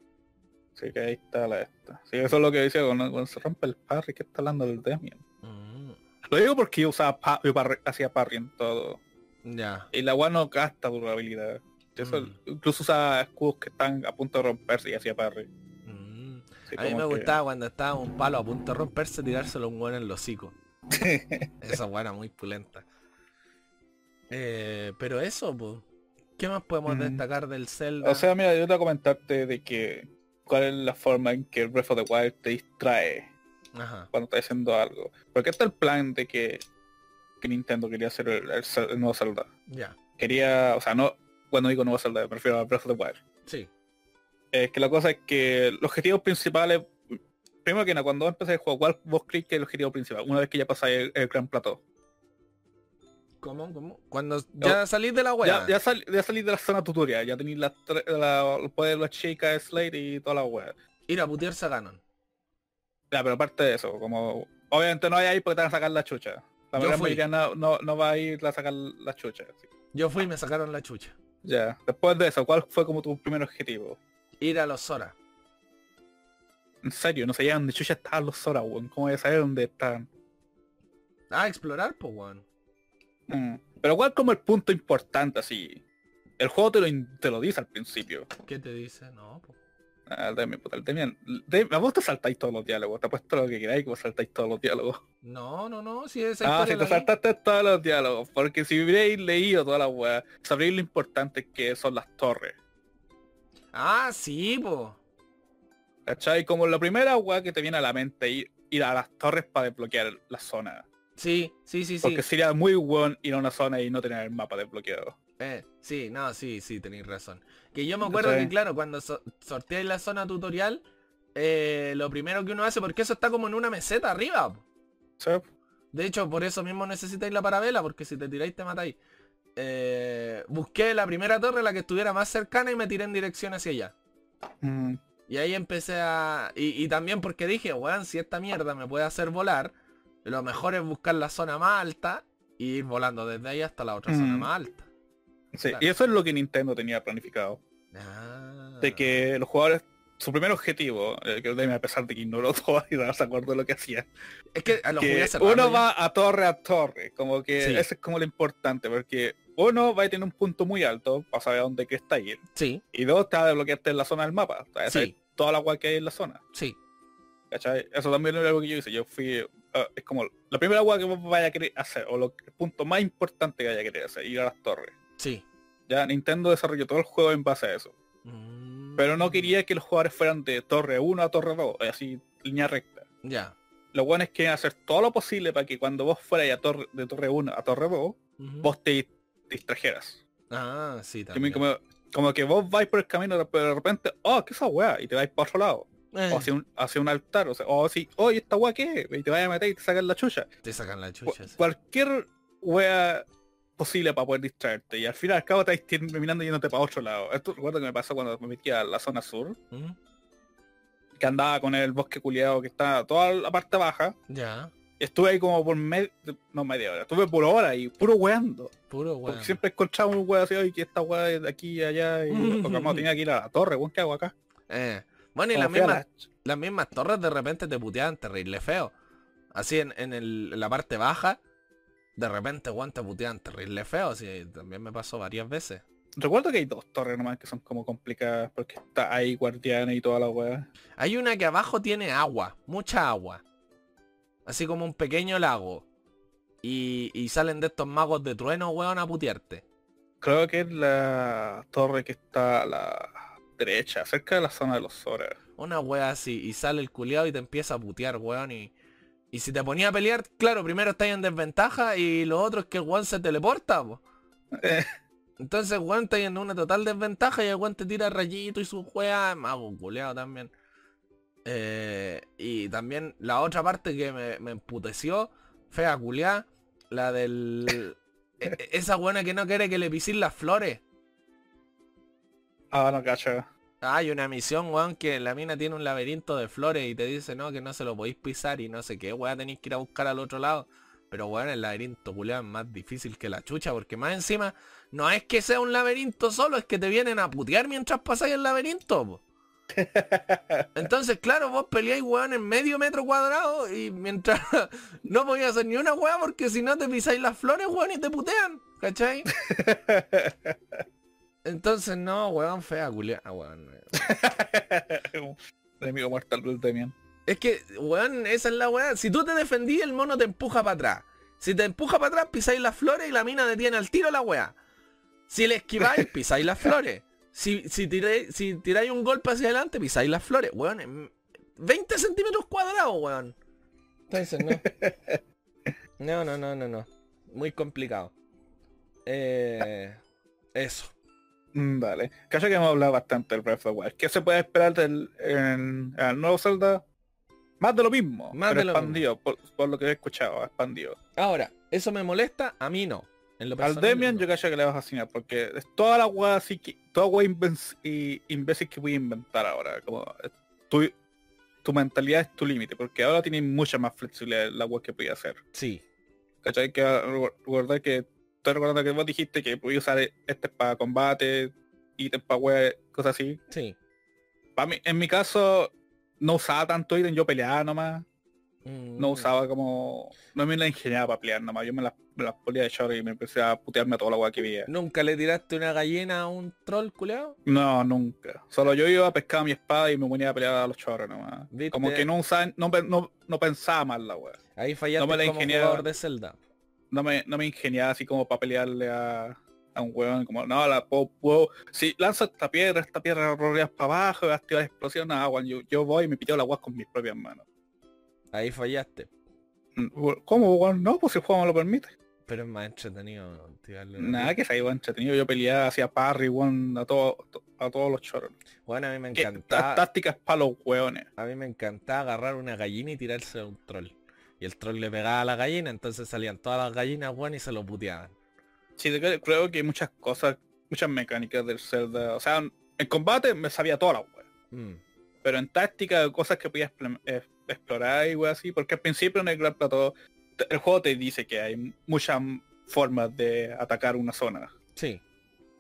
Así que ahí está la esta. Sí, eso es lo que decía cuando, cuando se rompe el parry, que está hablando del Demian. Mm, Lo digo porque yo usaba pa- yo parry- hacía parry en todo. ya. Y la weá no gasta durabilidad. Eso, Mm. Incluso usaba escudos que están a punto de romperse y hacía parry. Mm. A mí me que- gustaba cuando estaba un palo a punto de romperse tirárselo a un weón en el hocico. (laughs) Esa era muy pulenta. Eh, pero eso, pues. ¿Qué más podemos Mm. destacar del Zelda? O sea, mira, yo te voy a comentarte de que cuál es la forma en que Breath of the Wild te distrae Ajá. cuando estás haciendo algo. Porque está el plan de que, que Nintendo quería hacer el, el Zel- el nuevo Zelda. Ya. Quería, o sea, no, cuando digo nuevo Zelda, me refiero a Breath of the Wild. Sí. Es que la cosa es que los objetivos principales, primero que nada, cuando empecé el juego, ¿cuál vos crees que es el objetivo principal? Una vez que ya pasáis el, el gran plató. ¿Cómo? ¿Cómo? Cuando ya salís de la weá. Ya, ya, sal- ya salís de la zona tutorial, ya tenéis la, el poder de las chicas, Slade y toda la wea. Ir a putearse a Ganon. Ya, pero aparte de eso, como obviamente no hay ahí porque te van a sacar la chucha. La Yo fui. no, no, no va a ir a sacar la chucha. así. Yo fui y me sacaron la chucha. Ya. Después de eso, ¿cuál fue como tu primer objetivo? Ir a los Zora. En serio, no sabía dónde chucha estaban los Zora, weón. ¿Cómo voy a saber dónde están? Ah, explorar, pues weón. Mm. Pero ¿cuál como el punto importante así? El juego te lo, te lo dice al principio. ¿Qué te dice? No, pues. Ah, el Demian, puta, el Demian. A vos te saltáis todos los diálogos, te apuesto lo que queráis que vos saltáis todos los diálogos. No, no, no, si esa Ah, si te vi. saltaste todos los diálogos, porque si hubierais leído toda la weá, sabríais lo importante que son las torres. Ah, sí, pues. ¿Cachai? Como la primera weá que te viene a la mente, ir, ir a las torres para desbloquear la zona. Sí, sí, sí, sí. Porque sería muy bueno ir a una zona y no tener el mapa desbloqueado. Eh, sí, no, sí, sí, tenéis razón. Que yo me acuerdo que, claro, cuando so sorteáis la zona tutorial, eh, lo primero que uno hace, porque eso está como en una meseta arriba. De hecho, por eso mismo necesitáis la parabela, porque si te tiráis te matáis. Eh, busqué la primera torre, la que estuviera más cercana, y me tiré en dirección hacia allá. Mm, Y ahí empecé a... Y, y también porque dije, weón, si esta mierda me puede hacer volar, Lo mejor es buscar la zona más alta e ir volando desde ahí hasta la otra zona Mm. más alta. Sí, Claro. y eso es lo que Nintendo tenía planificado. Ah. De que los jugadores, su primer objetivo, eh, que a pesar de que ignoró (laughs) todo y no se acordó de lo que hacía, Es que a lo jugué que uno ya. va a torre a torre, como que Sí. eso es como lo importante, porque uno va a tener un punto muy alto para saber dónde que está ir, Sí, y dos te va a desbloquearte en la zona del mapa, o sea, Sí. toda la agua que hay en la zona. sí. ¿cachai? Eso también es algo que yo hice, yo fui, ah, es como la primera agua que vos vaya a querer hacer, o lo, el punto más importante que vaya a querer hacer, ir a las torres. Sí. Ya Nintendo desarrolló todo el juego en base a eso. Mm. Pero no quería que los jugadores fueran de torre 1 a torre 2, así línea recta. Ya. Lo bueno es que hacer todo lo posible para que cuando vos fueras a torre, de torre 1 a torre 2, Ujú. vos te distrajeras. Ah, sí, también. Como, como que vos vais por el camino, pero de repente, oh, ¿qué es esa weá? Y te vais para otro lado. Eh, O hacia un, hacia un altar, o sea, o si, ¿y esta weá qué? es?", Y te vas a meter y te sacan la chucha. te sacan la Cu- chucha. sí. Cualquier weá posible para poder distraerte. Y al final al cabo te vais terminando yéndote para otro lado. Esto recuerdo que me pasó cuando me metí a la zona sur. Ujú. que andaba con el bosque culiado que está toda la parte baja. Ya. Estuve ahí como por medio, no media hora, estuve por hora y puro weando. Puro Porque weón. siempre encontraba un weón así, oye, que esta weá es de aquí y allá, y (laughs) porque como tenía que ir a la torre, weón, ¿qué hago acá? Eh. Bueno, y las mismas, la- las mismas torres de repente te puteaban terrible feo. Así en, en, el- en la parte baja, de repente, weón, te puteaban terrible feo. Así también me pasó varias veces. Recuerdo que hay dos torres nomás que son como complicadas, porque está ahí guardianes y toda la weá. Hay una que abajo tiene agua, mucha agua. Así como un pequeño lago. Y, y salen de estos magos de trueno, weón, a putearte. Creo que es la torre que está la derecha, cerca de la zona de los Zora. Una wea así. Y sale el culiado y te empieza a putear, weón. Y, y si te ponía a pelear, claro, primero estás en desventaja y lo otro es que el weón se teleporta, po. Eh, Entonces, weón, está en una total desventaja y el weón te tira rayito y su juega, mago culeado también. Eh, y también la otra parte que me, me emputeció, fea culeada, la del... (laughs) e- e- esa buena que no quiere que le pisís las flores. Ah, no cacho. Hay una misión, weón, que la mina tiene un laberinto de flores y te dice, no, que no se lo podéis pisar y no sé qué, weón, tenéis que ir a buscar al otro lado. Pero weón, el laberinto culeado es más difícil que la chucha, porque más encima, no es que sea un laberinto solo, es que te vienen a putear mientras pasáis el laberinto, po. (laughs) Entonces, claro, vos peleáis, weón, en medio metro cuadrado y mientras (laughs) no podías hacer ni una weá porque si no te pisáis las flores, weón, y te putean, ¿cachai? (laughs) Entonces, no, weón, fea, culiada, weón. Enemigo mortal del. Es que, weón, esa es la weá. Si tú te defendís, el mono te empuja para atrás. Si te empuja para atrás, pisáis las flores y la mina detiene al tiro la weá. Si le esquiváis, (laughs) pisáis las flores. Si, si, tiráis, si tiráis un golpe hacia adelante, pisáis las flores. Weón, en 20 centímetros cuadrados, weón. Entonces, no. (laughs) No, no, no, no, no. Muy complicado. Eh, eso. Mm, Vale. Cacho que hemos hablado bastante del Breath of the Wild. ¿Qué se puede esperar del en, el nuevo Zelda? Más de lo mismo. Más pero de lo expandido, por, por lo que he escuchado, expandido. Ahora, ¿eso me molesta? A mí no. En lo Al Demian no. yo cacho que le vas a enseñar, porque es toda la weá así que, toda weá imbécil que voy a inventar ahora. Como eh, tu, tu mentalidad es tu límite, porque ahora tienes mucha más flexibilidad en la weá que podía hacer. Sí. ¿Cachai? Que recordar que estoy recordando que vos dijiste que podías usar este para combate, ítem para weá, cosas así. Sí. Para mí, en mi caso, no usaba tanto ítem, yo peleaba nomás. Mm. No usaba como... No me la ingeniaba para pelear nomás. Yo me las me ponía de short y me empecé a putearme a toda la weá que veía. ¿Nunca le tiraste una gallina a un troll, culeado? No, nunca. Solo yo iba a pescar mi espada y me ponía a pelear a los chorros nomás. ¿Viste? Como que no usaba, no, no, no pensaba mal la weá. Ahí fallaste No me la como jugador de Zelda. No me, no me ingeniaba así como para pelearle a, a un weón. Como, no, la puedo, puedo- Si lanzo esta piedra, esta piedra rodeas para abajo, va a activar explosión, nada, weón, yo, yo voy y me piteo la weá con mis propias manos. Ahí fallaste. Mm, ¿Cómo, weón? No, pues si el juego me lo permite. Pero es más entretenido tirarle Nada que se haya entretenido. Yo peleaba, hacía parry, weón, a, todo, a todos los chorros. Bueno, a mí me encantaba. ta- Tácticas para los weones. A mí me encantaba agarrar una gallina y tirarse a un troll. Y el troll le pegaba a la gallina, entonces salían todas las gallinas, weón, y se lo puteaban. Sí, creo que hay muchas cosas, muchas mecánicas del Zelda. O sea, en combate me sabía toda la wea. Mm. Pero en táctica, cosas que podía explem- eh, explorar y wea así. Porque al principio en el Gran Plateau el juego te dice que hay muchas formas de atacar una zona. Sí.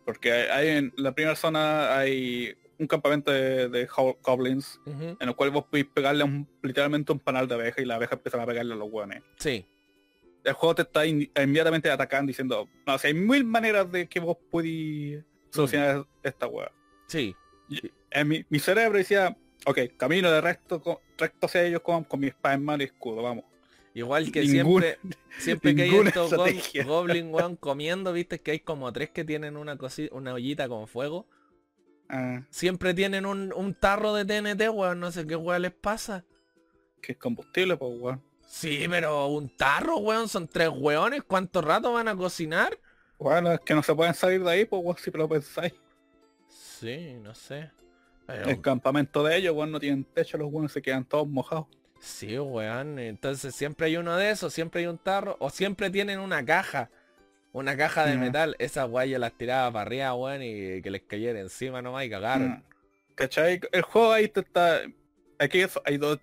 Porque hay en la primera zona hay un campamento de, de goblins en el cual vos podéis pegarle un- literalmente un panal de abeja y la abeja empiezan a pegarle a los hueones. Sí. El juego te está in- inmediatamente atacando diciendo, no, o sea, hay mil maneras de que vos podéis solucionar esta hueá. Sí. En mi, mi cerebro decía, ok, camino de recto, co- recto hacia ellos con, con mi espada en mano y escudo, vamos. Igual que siempre, (laughs) siempre que hay estos go-. Goblin (laughs) weón comiendo, viste que hay como tres que tienen una cosi- una ollita con fuego. Ah, Siempre tienen un, un tarro de TNT, weón, no sé qué weón les pasa. que es combustible, pues weón. Sí, pero un tarro, weón, son tres weones, ¿cuánto rato van a cocinar? Bueno, es que no se pueden salir de ahí, pues weón, si lo pensáis. Sí, no sé. Pero- El campamento de ellos, weón, no tienen techo, los weones se quedan todos mojados. Sí, weón. Entonces siempre hay uno de esos, siempre hay un tarro, o siempre tienen una caja. Una caja de metal. Esas weas yo las tiraba para arriba, weón, y que les cayera encima nomás y cagaron. Mm. ¿Cachai? El juego ahí está... Aquí es- hay dos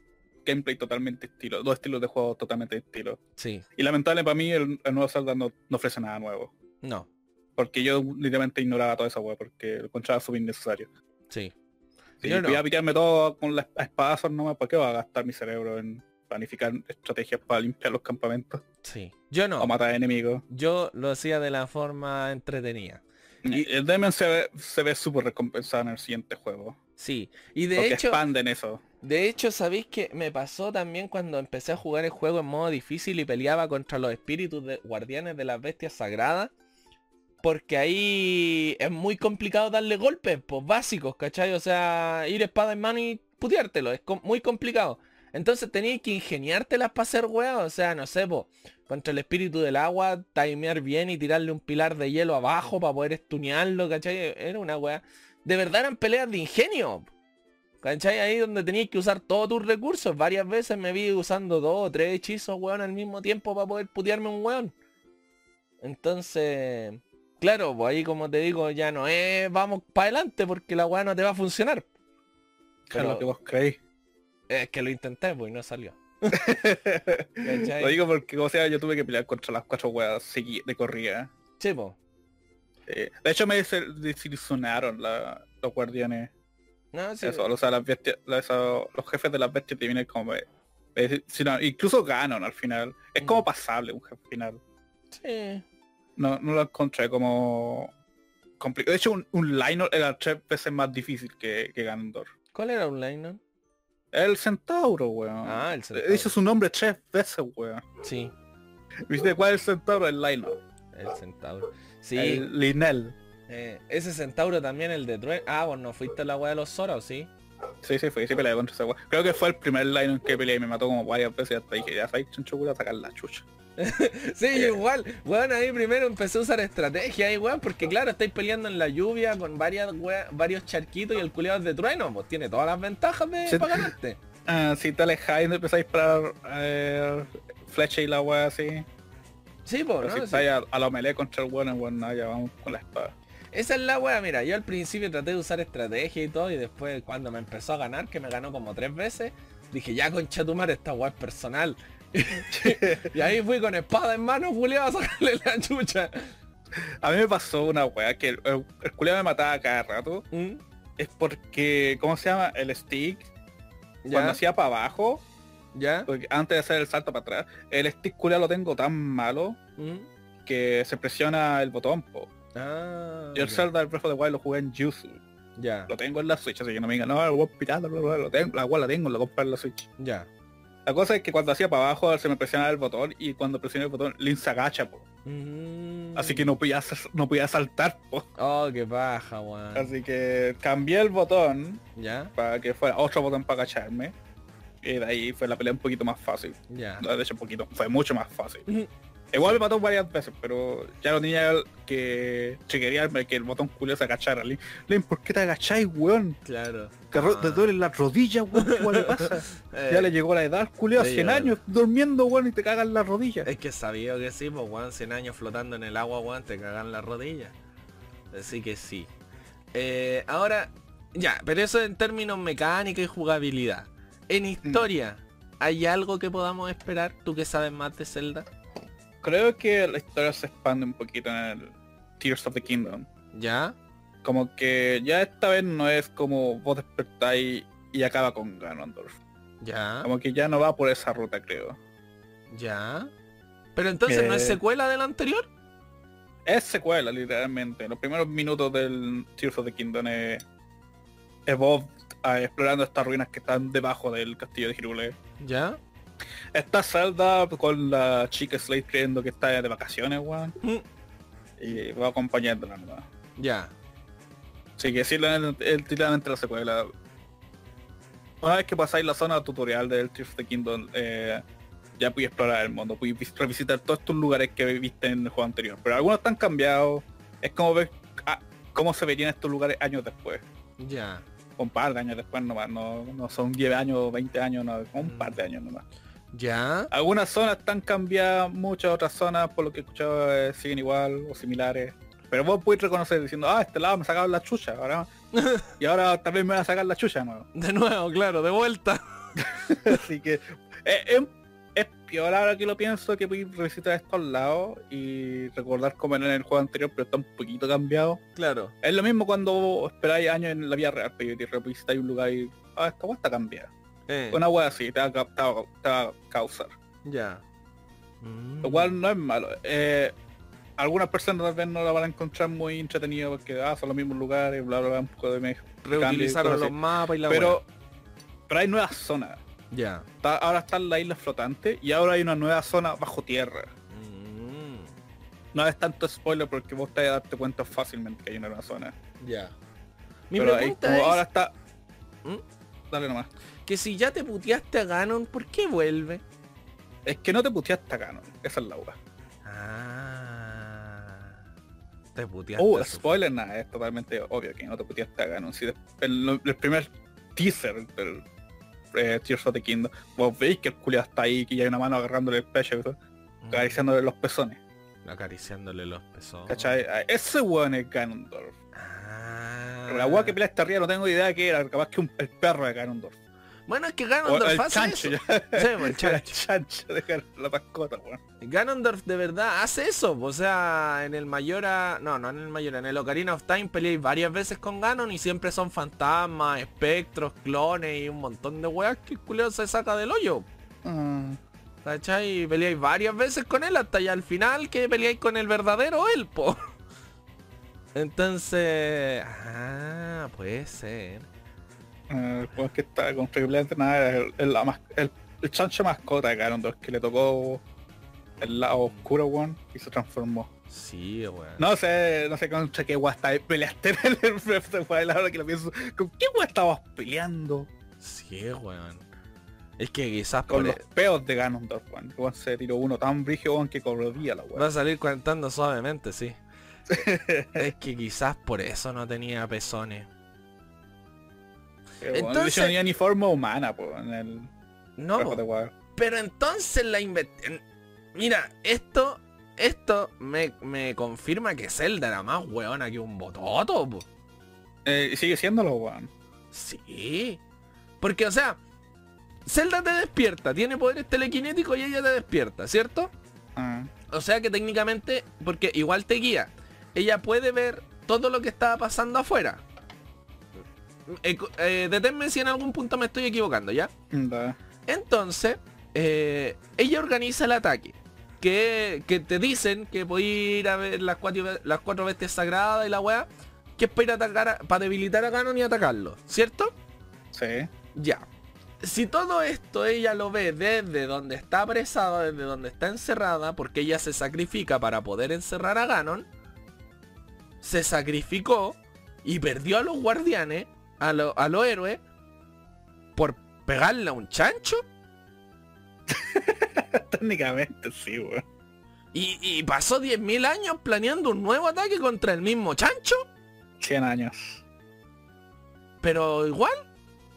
gameplay totalmente estilos, dos estilos de juego totalmente estilos. Sí, Y lamentable para mí el, el nuevo Zelda no, no ofrece nada nuevo. no, Porque yo literalmente ignoraba toda esa weá porque lo encontraba súper innecesario. sí. Si Yo no. voy a pitearme todo con las espadazos nomás, ¿para qué va a gastar mi cerebro en planificar estrategias para limpiar los campamentos Sí. Yo o no. matar enemigos? Yo lo hacía de la forma entretenida. Y el Demon se ve, se ve súper recompensado en el siguiente juego. Sí. Y de porque hecho, expanden eso. de hecho, ¿sabéis que me pasó también cuando empecé a jugar el juego en modo difícil y peleaba contra los espíritus de guardianes de las bestias sagradas? Porque ahí es muy complicado darle golpes, pues básicos, ¿cachai? O sea, ir espada en mano y puteártelo, es com- muy complicado. Entonces tenías que ingeniártelas para hacer weas, o sea, no sé, pues, contra el espíritu del agua, timear bien y tirarle un pilar de hielo abajo para poder estunearlo, ¿cachai? Era una wea. De verdad eran peleas de ingenio. ¿Cachai? Ahí donde tenías que usar todos tus recursos. Varias veces me vi usando dos o tres hechizos, weón, al mismo tiempo para poder putearme un weón. Entonces, claro, pues ahí como te digo, ya no es vamos para adelante porque la weá no te va a funcionar. Lo que vos creéis. Es que lo intenté, pues y no salió. (laughs) Lo digo porque, o sea, yo tuve que pelear contra las cuatro weas de corrida. Sí, po. Eh, de hecho me des- desilusionaron la- los guardianes. No, sí. Eso, o sea, las bestias, los jefes de las bestias vienen como... si no, incluso ganan al final. Es como Mm. pasable un jefe final. Sí. No, no lo encontré como... complicado. De hecho, un, un Lionel era tres veces más difícil que, que Ganondorf. ¿Cuál era un line, El centauro, weón. Ah, el centauro. Dice su nombre tres veces, weón. Sí, ¿Viste cuál es el centauro? El Lionel. el centauro. Sí, El Linel. eh, ese centauro también, el de Trueno. Ah, vos no fuiste a la weá de los Zora, ¿o sí? Sí, sí, fui, sí peleé contra ese weón. Creo que fue el primer Lionel que peleé y me mató como varias veces hasta dije, ya sabes, chuncho a sacar la chucha. (laughs) Sí, igual, weón, ahí primero empecé a usar estrategia ahí, weón, porque claro, estáis peleando en la lluvia con varias varios charquitos y el culeado es de trueno, pues tiene todas las ventajas de Sí. para ganarte. (laughs) Ah, si te alejáis y empezáis a disparar eh, flecha y la weá así. Sí, pues, Pero ¿no? si Sí. estáis a, a la melee contra el weón, weón, nada, ya vamos con la espada. Esa es la wea, mira, yo al principio traté de usar estrategia y todo, y después cuando me empezó a ganar, que me ganó como tres veces, dije, ya concha tu madre, esta es personal. (laughs) y ahí fui con espada en mano, culeado, a sacarle la chucha. A mí me pasó una weá que el, el, me mataba cada rato. ¿Mm? Es porque, ¿cómo se llama? El stick. Cuando hacía para abajo, ¿Ya? porque antes de hacer el salto para atrás, el stick culiao lo tengo tan malo ¿Mm? que se presiona el botón, po. Ah, Yo el. Zelda del Breath of the Wild lo jugué en Yuzu. Ya, Lo tengo en la Switch, así que no me digan, no, el weón pirata, bla, bla, bla, lo tengo, la weá la tengo, lo compré en la Switch. ya. La cosa es que cuando hacía para abajo se me presionaba el botón y cuando presioné el botón Link se agacha, po. Mm. Así que no podía, no podía saltar, po. Oh, qué paja, weón. Así que cambié el botón Ya, para que fuera otro botón para agacharme. Y de ahí fue la pelea un poquito más fácil. ya. De hecho, un poquito, fue mucho más fácil. (laughs) Igual me mató varias veces, pero ya no tenía que chequearme que el botón culio se agachara. Link, Link, ¿por qué te agacháis, weón? Claro. Te, Ah. te duelen las rodillas, weón, ¿qué le pasa? (laughs) Eh, Ya le llegó la edad, culio, a sí, 100 ya. años, durmiendo, weón, y te cagan las rodillas. Es que sabía que sí, pues weón, 100 años flotando en el agua, weón, te cagan las rodillas. Así que sí. Eh, ahora, ya, pero eso en términos mecánica y jugabilidad. En historia, ¿hay algo que podamos esperar? ¿Tú que sabes más de Zelda? Creo que la historia se expande un poquito en el Tears of the Kingdom. ¿Ya? Como que ya esta vez no es como vos despertáis y acaba con Ganondorf. ¿Ya? Como que ya no va por esa ruta, creo. ¿Ya? Pero entonces no es secuela del anterior? Es secuela, literalmente. Los primeros minutos del Tears of the Kingdom es, es vos ah, explorando estas ruinas que están debajo del castillo de Hirule. ¿Ya? Está Zelda con la chica Slade creyendo que está de vacaciones, weón. Mm, Y va acompañándola nomás. Ya. Sí, que sí, el, literalmente la secuela. Una vez que pasáis la zona tutorial del Tears of the Kingdom, eh, ya pude explorar el mundo, pude vis- revisitar todos estos lugares que viste en el juego anterior. Pero algunos están cambiados. Es como ver ah, cómo se verían estos lugares años después. Ya. Un par de años después nomás. No, no son 10 años, 20 años, no, un par de años nomás. ¿Ya? Algunas zonas están cambiadas, muchas otras zonas, por lo que he escuchado, eh, siguen igual o similares. Pero vos podés reconocer diciendo, ah, este lado me sacaron la chucha, ahora (laughs) y ahora también me van a sacar la chucha, ¿no? De nuevo, claro, de vuelta. (laughs) Así que eh, es, es peor ahora que lo pienso que podéis revisitar estos lados y recordar cómo era en el juego anterior, pero está un poquito cambiado. Claro. Es lo mismo cuando esperáis años en la vida real, pero y revisitáis un lugar y, ah, esta hueá está cambiada. Eh, Una hueá así te va, te va- te va a causar. ya. Mm. Lo cual no es malo. Eh, algunas personas tal vez no la van a encontrar muy entretenida porque ah, son los mismos lugares, bla bla bla, un poco de me- Reutilizaron los mapas y la Pero, pero hay nuevas zonas. Ya. Está- ahora están las islas flotantes y ahora hay una nueva zona bajo tierra. Mm, No es tanto spoiler porque vos te vas a darte cuenta fácilmente que hay una nueva zona. Ya. Mi pero ahí, como es ahora está. ¿Mm? Dale nomás. Que si ya te puteaste a Ganon, ¿por qué vuelve? Es que no te puteaste a Canon. Esa es la hueá. Ah. Te puteaste. Uh, spoiler nada, es totalmente obvio que no te puteaste a Ganon. Si el, el primer teaser del eh, Tears of the Kingdom, vos veis que el culiado está ahí, que ya hay una mano agarrándole el pecho, y todo, Mm, acariciándole los pezones. Acariciándole los pezones. ¿Cachai? Ese weón es Ganondorf. Ah. La weá que pelea esta arriba no tengo idea de qué era, capaz que un, el perro de Ganondorf. Bueno, es que Ganondorf hace chancho, eso. ya. Sí, el El chancho. (laughs) chancho de Gan- la mascota, weón. Ganondorf de verdad hace eso. O sea, en el Mayora... No, no en el Mayora. En el Ocarina of Time peleáis varias veces con Ganon y siempre son fantasmas, espectros, clones y un montón de weas que el culeo se saca del hoyo. Ah, ¿Cachai? Y peleáis varias veces con él hasta ya al final que peleáis con el verdadero él, po. Entonces... Ah, puede ser. El weón que está con Freeblade, nada, el, el, la el, el chancho mascota de Ganondorf que le tocó el lado oscuro, weón, y se transformó. Sí, weón. No sé, no sé contra qué está peleaste (laughs) en el the Wild, ahora que lo pienso. ¿Con qué weá estabas peleando? Sí, weón. Es que quizás Con por los e- peos de Ganondorf, weón. Weón se tiró uno tan brígido, weón, que corría la Va weá. a salir cantando suavemente, sí. (laughs) es que quizás por eso no tenía pezones. Entonces- no tenía ni forma humana, en el No, po. pero entonces la Mira, esto, esto me, me confirma que Zelda era más weona que un bototo, po. Eh, y sigue siéndolo, weón. Sí. Porque, o sea, Zelda te despierta, tiene poderes telequinéticos y ella te despierta, ¿cierto? Ah, O sea que técnicamente, porque igual te guía, ella puede ver todo lo que está pasando afuera. Eh, eh, deténme si en algún punto me estoy equivocando, ¿ya? da. Entonces, eh, ella organiza el ataque. Que, que te dicen que podéis ir a ver las cuatro, las cuatro bestias sagradas y la weá. Que es para ir a atacar, a- para debilitar a Ganon y atacarlo, ¿cierto? Sí. Ya. Si todo esto ella lo ve desde donde está apresada, desde donde está encerrada, porque ella se sacrifica para poder encerrar a Ganon, se sacrificó y perdió a los guardianes, a, lo- a los héroes, por pegarle a un chancho. (laughs) Técnicamente sí, weón. Y, y pasó 10.000 años planeando un nuevo ataque contra el mismo chancho. 100 años. Pero igual.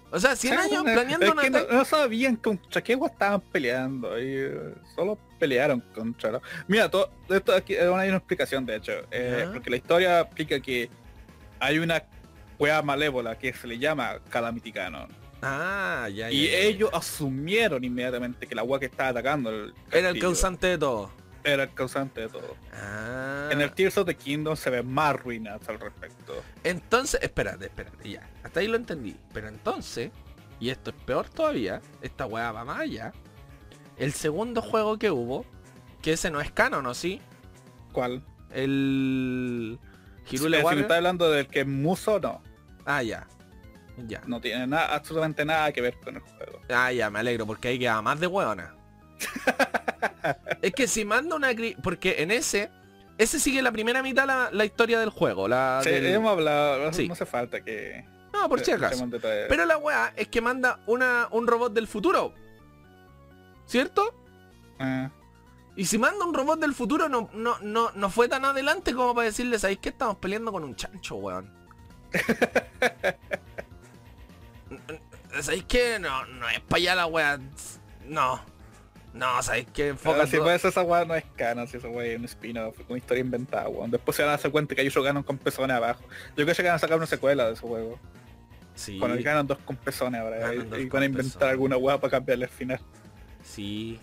O sea, 100 Sí, años planeando un no, ataque. no sabían contra qué estaban peleando. Y eh, solo pelearon contra lo- Mira, todo esto aquí hay una explicación de hecho. eh, porque la historia explica que hay una weá malévola que se le llama Calamity Ganon. Ah, ya, ya. Y ya, ya. ellos asumieron inmediatamente que la agua que estaba atacando el Era el causante de todo. era el causante de todo. Ah. En el Tears of the Kingdom se ven más ruinas al respecto. Entonces, espérate, espérate, ya. Hasta ahí lo entendí. Pero entonces, y esto es peor todavía, esta weá va más allá. El segundo juego que hubo, que ese no es canon, ¿o sí? ¿Cuál? El... Si Hirule me Warrior. está hablando del que es Muso, no. Ah, ya. Ya. No tiene nada, absolutamente nada que ver con el juego. Ah, ya, me alegro, porque ahí queda más de hueona. (laughs) es que si manda una... Porque en ese... Ese sigue la primera mitad la, la historia del juego. La Sí, del- hemos hablado, Sí. no hace falta que... No, por si acaso. Pero la weá es que manda una, un robot del futuro. ¿Cierto? Ah, Y si manda un robot del futuro no, no, no, no fue tan adelante como para decirle, ¿sabéis que estamos peleando con un chancho, weón? (laughs) ¿Sabéis que no, no es para allá la weá? No. No, ¿sabéis que Enfoca si pues esa weá no es canon, si esa weá es un spin-off, una historia inventada, weón. Después se van a dar cuenta que hay otro canon con pezones abajo. Yo creo que van a sacar una secuela de ese juego. Sí, Con el canon dos con pezones ahora. Ganon y- y, van a inventar pezones. alguna weá para cambiarle el final. sí.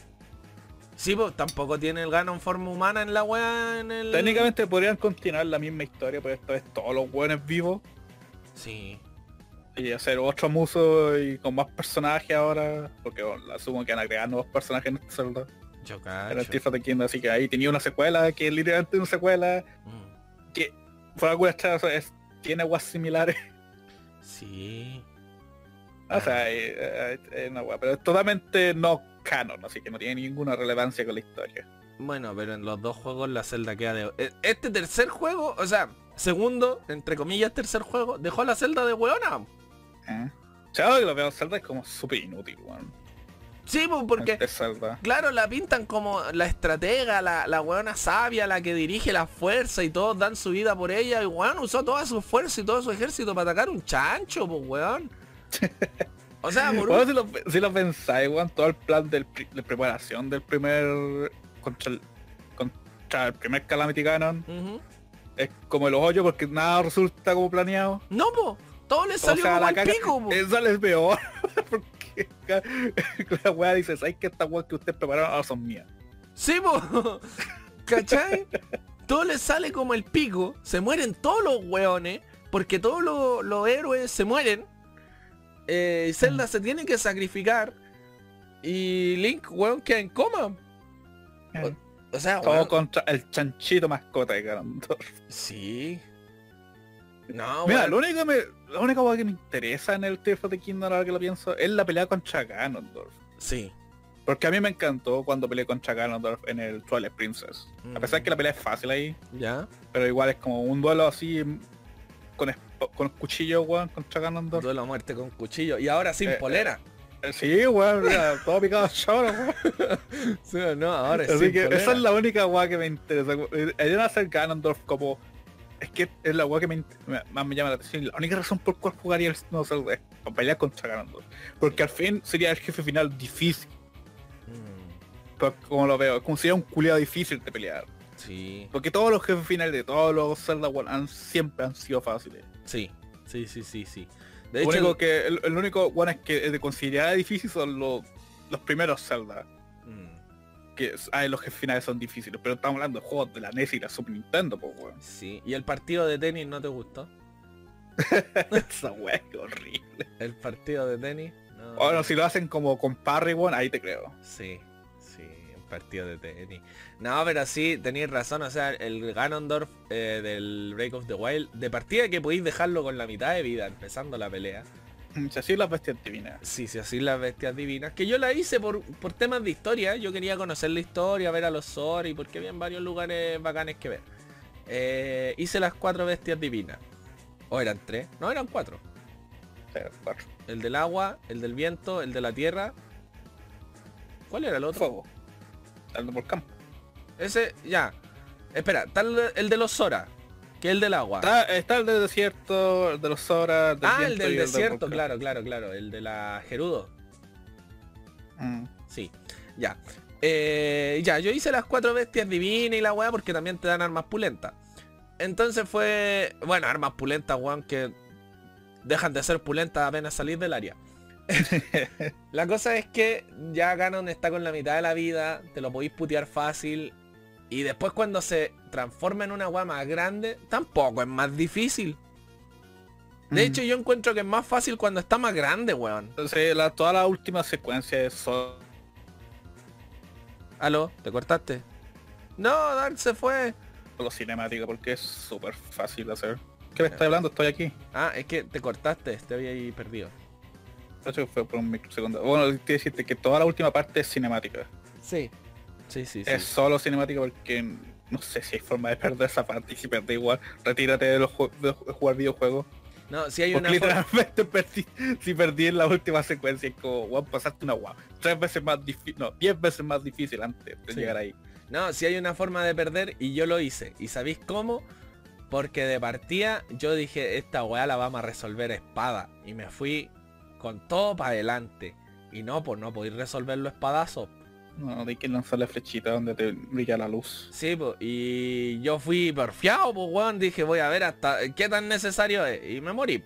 Sí, pues tampoco tiene el gano en forma humana en la weá en el... Técnicamente podrían continuar la misma historia, pero esta vez todos los weones vivos. Sí. Y hacer otro muso y con más personajes ahora. Porque bueno, asumo que van a crear nuevos personajes en este Zelda. Yo En el Kingdom, así que ahí tenía una secuela que es literalmente una secuela Mm. que por alguna extraña es- tiene aguas similares. (laughs) Sí. O sea, eh, eh, es una wea, pero es totalmente no canon, así que no tiene ninguna relevancia con la historia. Bueno, pero en los dos juegos la celda queda de... e- Este tercer juego, o sea, segundo, entre comillas, tercer juego, dejó la celda de hueona. ¿Eh? O sea, ahora que lo veo Zelda es como súper inútil, weón. Sí, pues porque, claro, la pintan como la estratega, la, la hueona sabia, la que dirige la fuerza y todos dan su vida por ella. Y weón usó toda su fuerza y todo su ejército para atacar un chancho, pues weón. (laughs) O sea, por Bueno, un... si, lo, si lo pensáis, weón, todo el plan del de preparación del primer contra el, contra el primer Calamity Ganon Ujú. es como el hoyo porque nada resulta como planeado. No, pues, todo le salió o sea, como la al pico, po. eso les peor. (laughs) porque la weá dice, ¿sabes que estas weas que ustedes prepararon ahora son mías? Sí, po. (laughs) ¿Cachai? Todo le sale como el pico, se mueren todos los weones, porque todos los, los héroes se mueren. Eh, Zelda se tiene que sacrificar. Y Link, weón, queda en coma. O sea, Todo weón. contra el chanchito mascota de Ganondorf. Sí. No, Mira, weón. lo único que me, la única cosa que me interesa en el Tears of the Kingdom ahora que lo pienso es la pelea contra Ganondorf. Sí. Porque a mí me encantó cuando peleé contra Ganondorf en el Twilight Princess. A pesar que la pelea es fácil ahí, Ya. pero igual es como un duelo así mm, con, con cuchillo, weón, contra Ganondorf. Duelo a muerte con cuchillo. Y ahora sin Eh, polera. Eh, Sí, weón, todo picado choro, weón. (laughs) Sí, no, ahora es Así sin que polera. esa es la única weá que me interesa. Ayudan a hacer Ganondorf como... Es que es la weá que me, int- me- más me llama la atención. La única razón por cual jugaría el no sé, es pelear contra Ganondorf. Porque al fin sería el jefe final difícil. Mm, Pero como lo veo, es como sería un culiado difícil de pelear. Sí. Porque todos los jefes finales de todos los Zelda weón, han, siempre han sido fáciles. Sí. Sí, sí, sí, sí. De hecho, único que, el, el único bueno es que es de considerar difícil son los, los primeros Zelda. mm, Que ay, los finales son difíciles, pero estamos hablando de juegos de la NES y la Super Nintendo, pues weón. sí. ¿Y el partido de tenis no te gustó? (laughs) Esa weá es horrible. El partido de tenis. No. Bueno, si lo hacen como con Parry, weón, ahí te creo. Sí, partido de tenis. No, pero sí, tenéis razón, o sea, el Ganondorf eh, del Break of the Wild, de partida que podéis dejarlo con la mitad de vida, empezando la pelea. Si así las bestias divinas. Sí, sí, así las bestias divinas. Que yo la hice por, por temas de historia, yo quería conocer la historia, ver a los Sori, porque había varios lugares bacanes que ver. Eh, hice las cuatro bestias divinas. O eran tres, no eran cuatro. El del agua, el del viento, el de la tierra. ¿Cuál era el otro? Fuego. Dando por campo. Ese, ya. Espera, está el, el de los Sora, que es el del agua. Está, está el del desierto, el de los Zoras, del ah, el del desierto, claro, claro, claro. El de la Gerudo. Mm. Sí, ya. Eh, ya, yo hice las cuatro bestias divinas y la weá porque también te dan armas pulentas. Entonces fue... Bueno, armas pulentas, weón, que dejan de ser pulentas apenas salir del área. (laughs) la cosa es que ya Ganon está con la mitad de la vida, te lo podéis putear fácil. Y después cuando se transforma en una weá más grande, tampoco es más difícil. De Mm. hecho, yo encuentro que es más fácil cuando está más grande, weón. Entonces, la, toda la última secuencia es solo Aló, ¿te cortaste? No, Dark se fue. cinemática porque es súper fácil de hacer. ¿Qué me estás hablando? Estoy aquí. Ah, es que te cortaste, te había ahí perdido. Hecho, fue por un microsegundo. Bueno, quiero decirte que toda la última parte es cinemática. Sí. Sí, sí, sí. Es solo cinemática porque no sé si hay forma de perder esa parte y si perdí igual, retírate de, los de jugar videojuegos. No, si hay una literalmente (laughs) perdí, si perdí en la última secuencia es como, wow, pasaste una guau. Tres veces más difícil, no, diez veces más difícil antes de Sí. llegar ahí. No, si hay una forma de perder y yo lo hice. ¿Y sabéis cómo? Porque de partida yo dije, esta weá la vamos a resolver espada. Y me fui con todo para adelante. Y no, pues no podéis resolverlo a espadazo. No, hay que lanzarle flechita donde te brilla la luz. Sí, pues, y yo fui porfiado, pues weón, dije voy a ver hasta qué tan necesario es. Y me morí.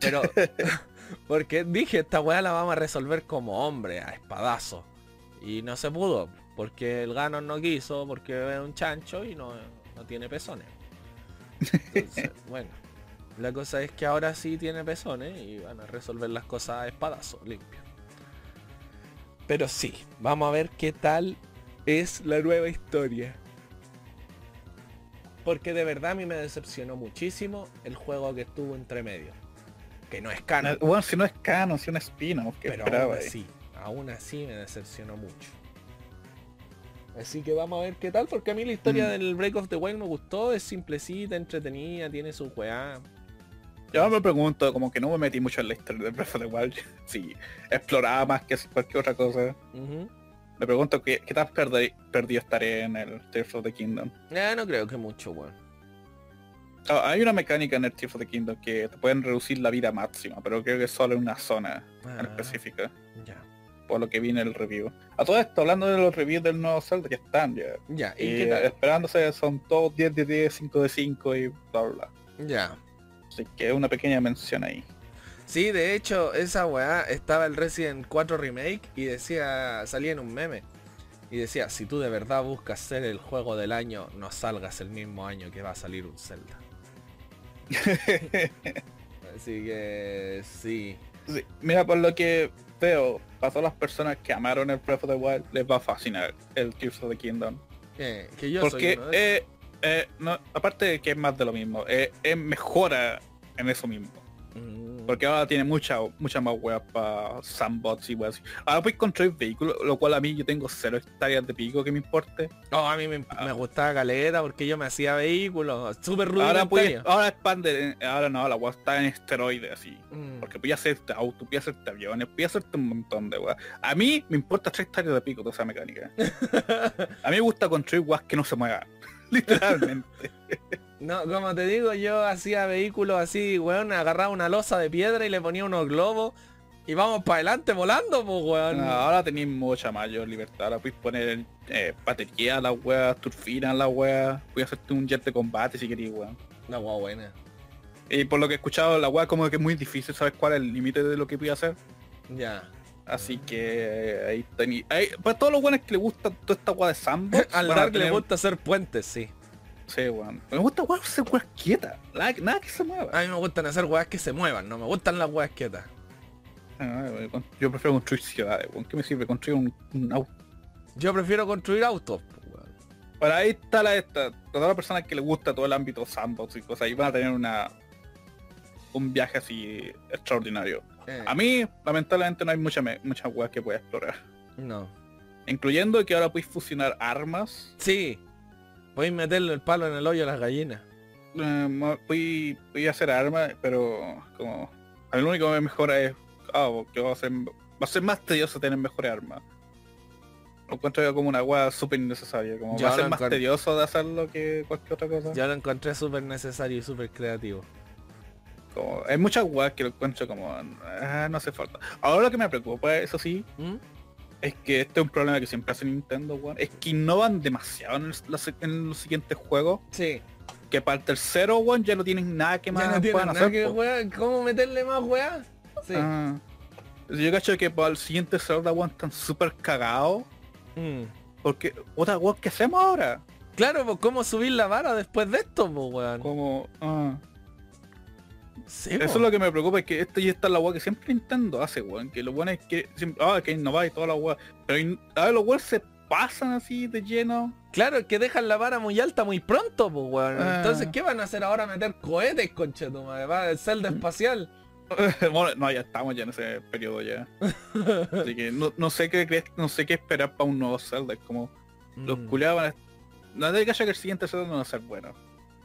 Pero, (laughs) (laughs) porque dije, esta weá la vamos a resolver como hombre, a espadazo. Y no se pudo, porque el Ganon no quiso, porque es un chancho y no, no tiene pezones. (laughs) Entonces, bueno, la cosa es que ahora sí tiene pezones y van a resolver las cosas a espadazo, limpio. Pero sí, vamos a ver qué tal es la nueva historia. Porque de verdad a mí me decepcionó muchísimo el juego que estuvo entre medio. Que no es canon, Bueno, si no es canon, si es un spin-off, pero aún así, aún así me decepcionó mucho. Así que vamos a ver qué tal, porque a mí la historia Mm. del Break of the Wild me gustó, es simplecita, entretenida, tiene su weá. Yo me pregunto, como que no me metí mucho en la historia de Breath of the Wild. (laughs) Si exploraba más que cualquier otra cosa. Me pregunto qué, qué tan perdi- perdido estaré en el Tears of the Kingdom. Eh, no creo que mucho, weón. Ah, hay una mecánica en el Tears of the Kingdom que te pueden reducir la vida máxima, pero creo que solo en una zona en Ah, específica, ya. por lo que viene el review. A todo esto, hablando de los reviews del nuevo Zelda, ya están ya. Ya, ¿y tal? esperándose son todos 10 de 10, 5 de 5 y bla bla bla. Ya. Así que una pequeña mención ahí. Sí, de hecho, esa weá estaba el Resident 4 Remake y decía, salía en un meme. Y decía, si tú de verdad buscas ser el juego del año, no salgas el mismo año que va a salir un Zelda. (laughs) Así que sí. Sí, Mira, por lo que veo, para todas las personas que amaron el Breath of the Wild, les va a fascinar el Tears of the Kingdom. Eh, que yo Porque, soy uno de eh, eh, no, aparte de que es más de lo mismo, eh, es mejora en eso mismo. Mm, Porque ahora tiene mucha, mucha más weas para sandbox y weas así. Ahora puedes construir vehículos, lo cual a mí yo tengo cero hectáreas de pico que me importe. oh, a mí me, me gustaba caleta porque yo me hacía vehículos súper Ahora puedes, ahora expande, ahora no, la wea está en esteroides así. Mm, Porque voy a hacerte auto, voy a hacerte aviones, voy a hacerte un montón de weas. A mí me importa tres hectáreas de pico toda esa mecánica. (laughs) A mí me gusta construir weas que no se muevan. (laughs) Literalmente. No, como te digo, yo hacía vehículos así, weón, agarraba una losa de piedra y le ponía unos globos y vamos para adelante volando, pues weón. No, ahora tenéis mucha mayor libertad. Ahora puedes poner eh, batería a las weas, turfina a las weas. Voy a hacerte un jet de combate si queréis, weón. Una guau buena. Y por lo que he escuchado, la wea como que es muy difícil saber cuál es el límite de lo que voy a hacer. Ya. Así que eh, ahí ahí- Para todos los buenos que les gusta toda esta wea de sandbox. (laughs) Al Dark le tener- gusta hacer puentes, sí. Sí, weón. Me gusta weón hacer weas quietas. Nada, nada que se mueva. A mí me gustan hacer weas que se muevan, no me gustan las weas quietas. Ah, Yo prefiero construir ciudades, weón. ¿Qué me sirve construir un, un auto? Yo prefiero construir autos, weón. Para ahí está la esta. Todas las personas que les gusta todo el ámbito sandbox y cosas, ahí van a tener una un viaje así extraordinario. Eh, A mí, lamentablemente, no hay muchas muchas weas que pueda explorar. No. Incluyendo que ahora puedes fusionar armas. Sí. Podéis meterle el palo en el hoyo a las gallinas. Eh, voy, voy a hacer armas, pero como. A mí lo único que me mejora es. Ah, que va a ser. Va a ser más tedioso tener mejores armas. Lo encuentro yo como una wea súper innecesaria. Como Yo va a ser más tedioso de hacerlo que cualquier otra cosa. Yo lo encontré súper necesario y súper creativo. Como- hay muchas weas que lo encuentro como. ah, no hace falta. Ahora lo que me preocupa, eso sí, ¿Mm? es que este es un problema que siempre hace Nintendo, weón. Es que innovan demasiado en, el- los, en los siguientes juegos. Sí. Que para el tercero, weón, ya no tienen nada que más Ya no nada hacer. que. ¿Cómo meterle más weas? Sí. Ah. Yo cacho que para el siguiente Zelda, weón, están súper cagados. Mm. Porque, otra weón, ¿qué hacemos ahora? Claro, pues cómo subir la vara después de esto, pues weón. Como, ah. Sí, Eso po. es lo que me preocupa, es que esto y esta es la weá que siempre Nintendo hace, weón. Que lo bueno es que siempre, ah, que innovar y toda la weá. Pero a ver, los weones se pasan así de lleno. Claro, que dejan la vara muy alta muy pronto, pues weón. Ah. Entonces, ¿qué van a hacer ahora? Meter cohetes, conchetumadre. Va el Zelda Mm. espacial. (laughs) bueno, no, ya estamos ya en ese periodo ya. (laughs) Así que no, no sé qué no sé qué esperar para un nuevo Zelda. Es como los Mm, culiados van a... No te que el siguiente Zelda no va a ser bueno.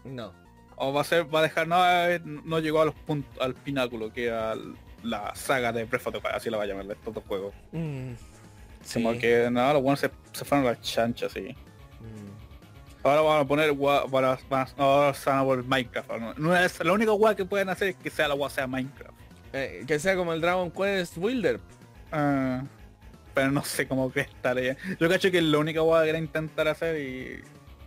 No. O va a ser, va a dejar, no, eh, no llegó a los puntos, al pináculo, que era la saga de Breath of the Wild, así la va a llamar estos dos juegos. Mm, Como sí. que nada, los buenos se, se fueron a las chanchas, sí. Mm. Ahora van a poner gua- van a, van a- ahora se van a poner Minecraft. No, es, la única guay que pueden hacer es que sea la guay sea Minecraft. Eh, que sea como el Dragon Quest Wilder. Ah, pero no sé cómo que estaría. Yo cacho que es la única guay que era intentar hacer y.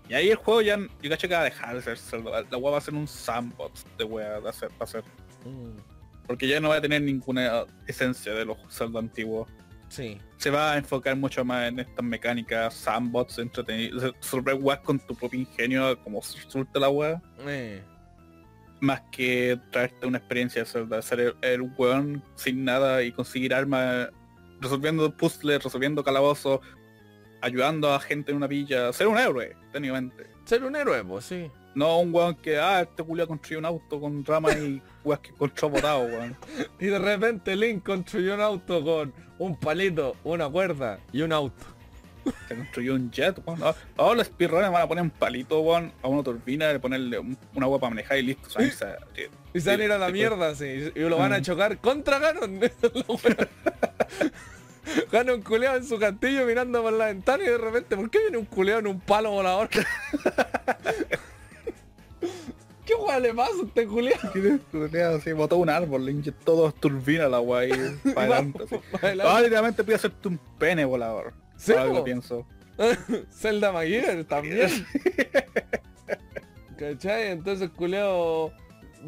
Y ahí el juego ya. Yo cacho que va a dejar de ser Zelda. La guay va a ser un sandbox de wea de hacer, va a ser. Mm, Porque ya no va a tener ninguna esencia de los Zelda antiguos. Sí. Se va a enfocar mucho más en estas mecánicas, sandbox, entretenidos, resolver weas con tu propio ingenio, como resulta la wea. Eh, más que traerte una experiencia de Zelda, ser el, el weón sin nada y conseguir armas, resolviendo puzzles, resolviendo calabozos, ayudando a gente en una villa, ser un héroe, técnicamente. ser un héroe, pues sí. No un weón que, ah, este culiao construyó un auto con ramas y (laughs) weas que encontró botado, weón. Y de repente Link construyó un auto con un palito, una cuerda y un auto. Se construyó un jet, weón. Ah, Ahora los speedrunners van a poner un palito, weón, a una turbina, y ponerle un- una agua para manejar y listo. ¿sabes? (laughs) Y se van a ir a la mierda, sí. Y lo van a Mm. chocar contra Ganon. (laughs) (laughs) Wea. Ganon culeado en su castillo mirando por la ventana y de repente, ¿por qué viene un culeado en un palo volador? (laughs) ¿Qué weá le pasa a este culeado? ¿Qué culiao? así, botó un árbol, le inyectó dos turbinas la agua (laughs) y para adelante. así. Ah, pude hacerte un pene volador. Sí, lo pienso. Zelda Maguire también. ¿Cachai? Entonces culeado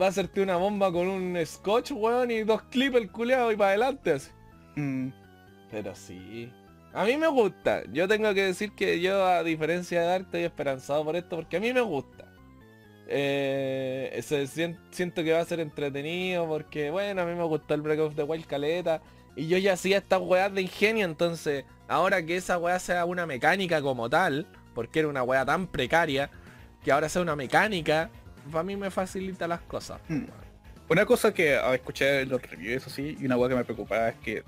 va a hacerte una bomba con un scotch, weón, y dos clips el culeado y para adelante así. Mm, Pero sí. A mí me gusta. Yo tengo que decir que yo, a diferencia de Dark, estoy esperanzado por esto porque a mí me gusta. Eh, siento que va a ser entretenido porque, bueno, a mí me gustó el Break of the Wild caleta. Y yo ya hacía estas weas de ingenio, entonces, ahora que esa wea sea una mecánica como tal, porque era una wea tan precaria, que ahora sea una mecánica, para mí me facilita las cosas. Mm. Una cosa que ah, escuché en los reviews así, y una cosa que me preocupaba es que,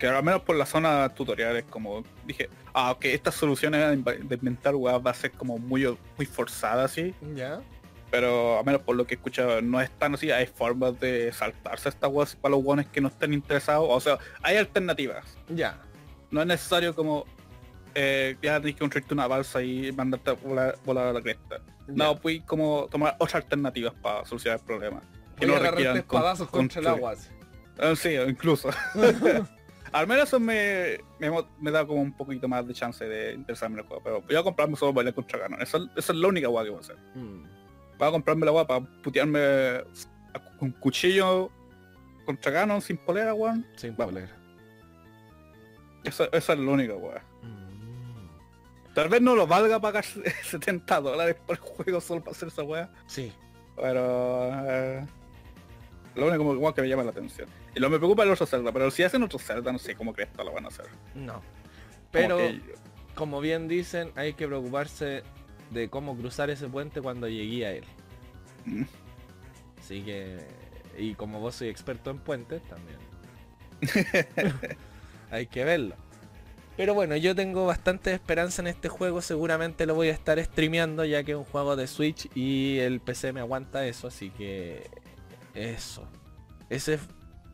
que al menos por la zona tutoriales, como dije, ah, ok, estas soluciones de inv- de inventar weas va a ser como muy, muy forzada así, ¿Ya? pero al menos por lo que he escuchado no es tan así, hay formas de saltarse estas weas para los guanes que no estén interesados, o sea, hay alternativas. Ya. No es necesario como eh, ya tienes que construirte una balsa y mandarte a volar, volar a la cresta. No, pues como tomar otras alternativas para solucionar el problema. Que Voy no requieran con- espadazos contra el agua. así. Ah, sí, incluso. (laughs) Al menos eso me, me, me da como un poquito más de chance de interesarme en el juego. Pero voy a comprarme solo para contra Ganon. Esa, esa es la única guay que voy a hacer. Mm. Voy a comprarme la guay para putearme con cuchillo contra Ganon sin polera, weón. Sin Vamos. polera. Esa, esa es la única guay. Mm. Tal vez no lo valga pagar (laughs) 70 dólares por el juego solo para hacer esa weá. Sí. Pero eh, lo único como que me llama la atención. Y lo me preocupa el otro Zelda, pero si hacen otro Zelda no sé cómo crees que lo van a hacer. No. Como Pero, que- como bien dicen, hay que preocuparse de cómo cruzar ese puente cuando llegué a él. Mm. Así que... Y como vos soy experto en puentes, también. (laughs) hay que verlo. Pero bueno, yo tengo bastante esperanza en este juego. Seguramente lo voy a estar streameando ya que es un juego de Switch y el PC me aguanta eso. Así que... Eso. Ese... es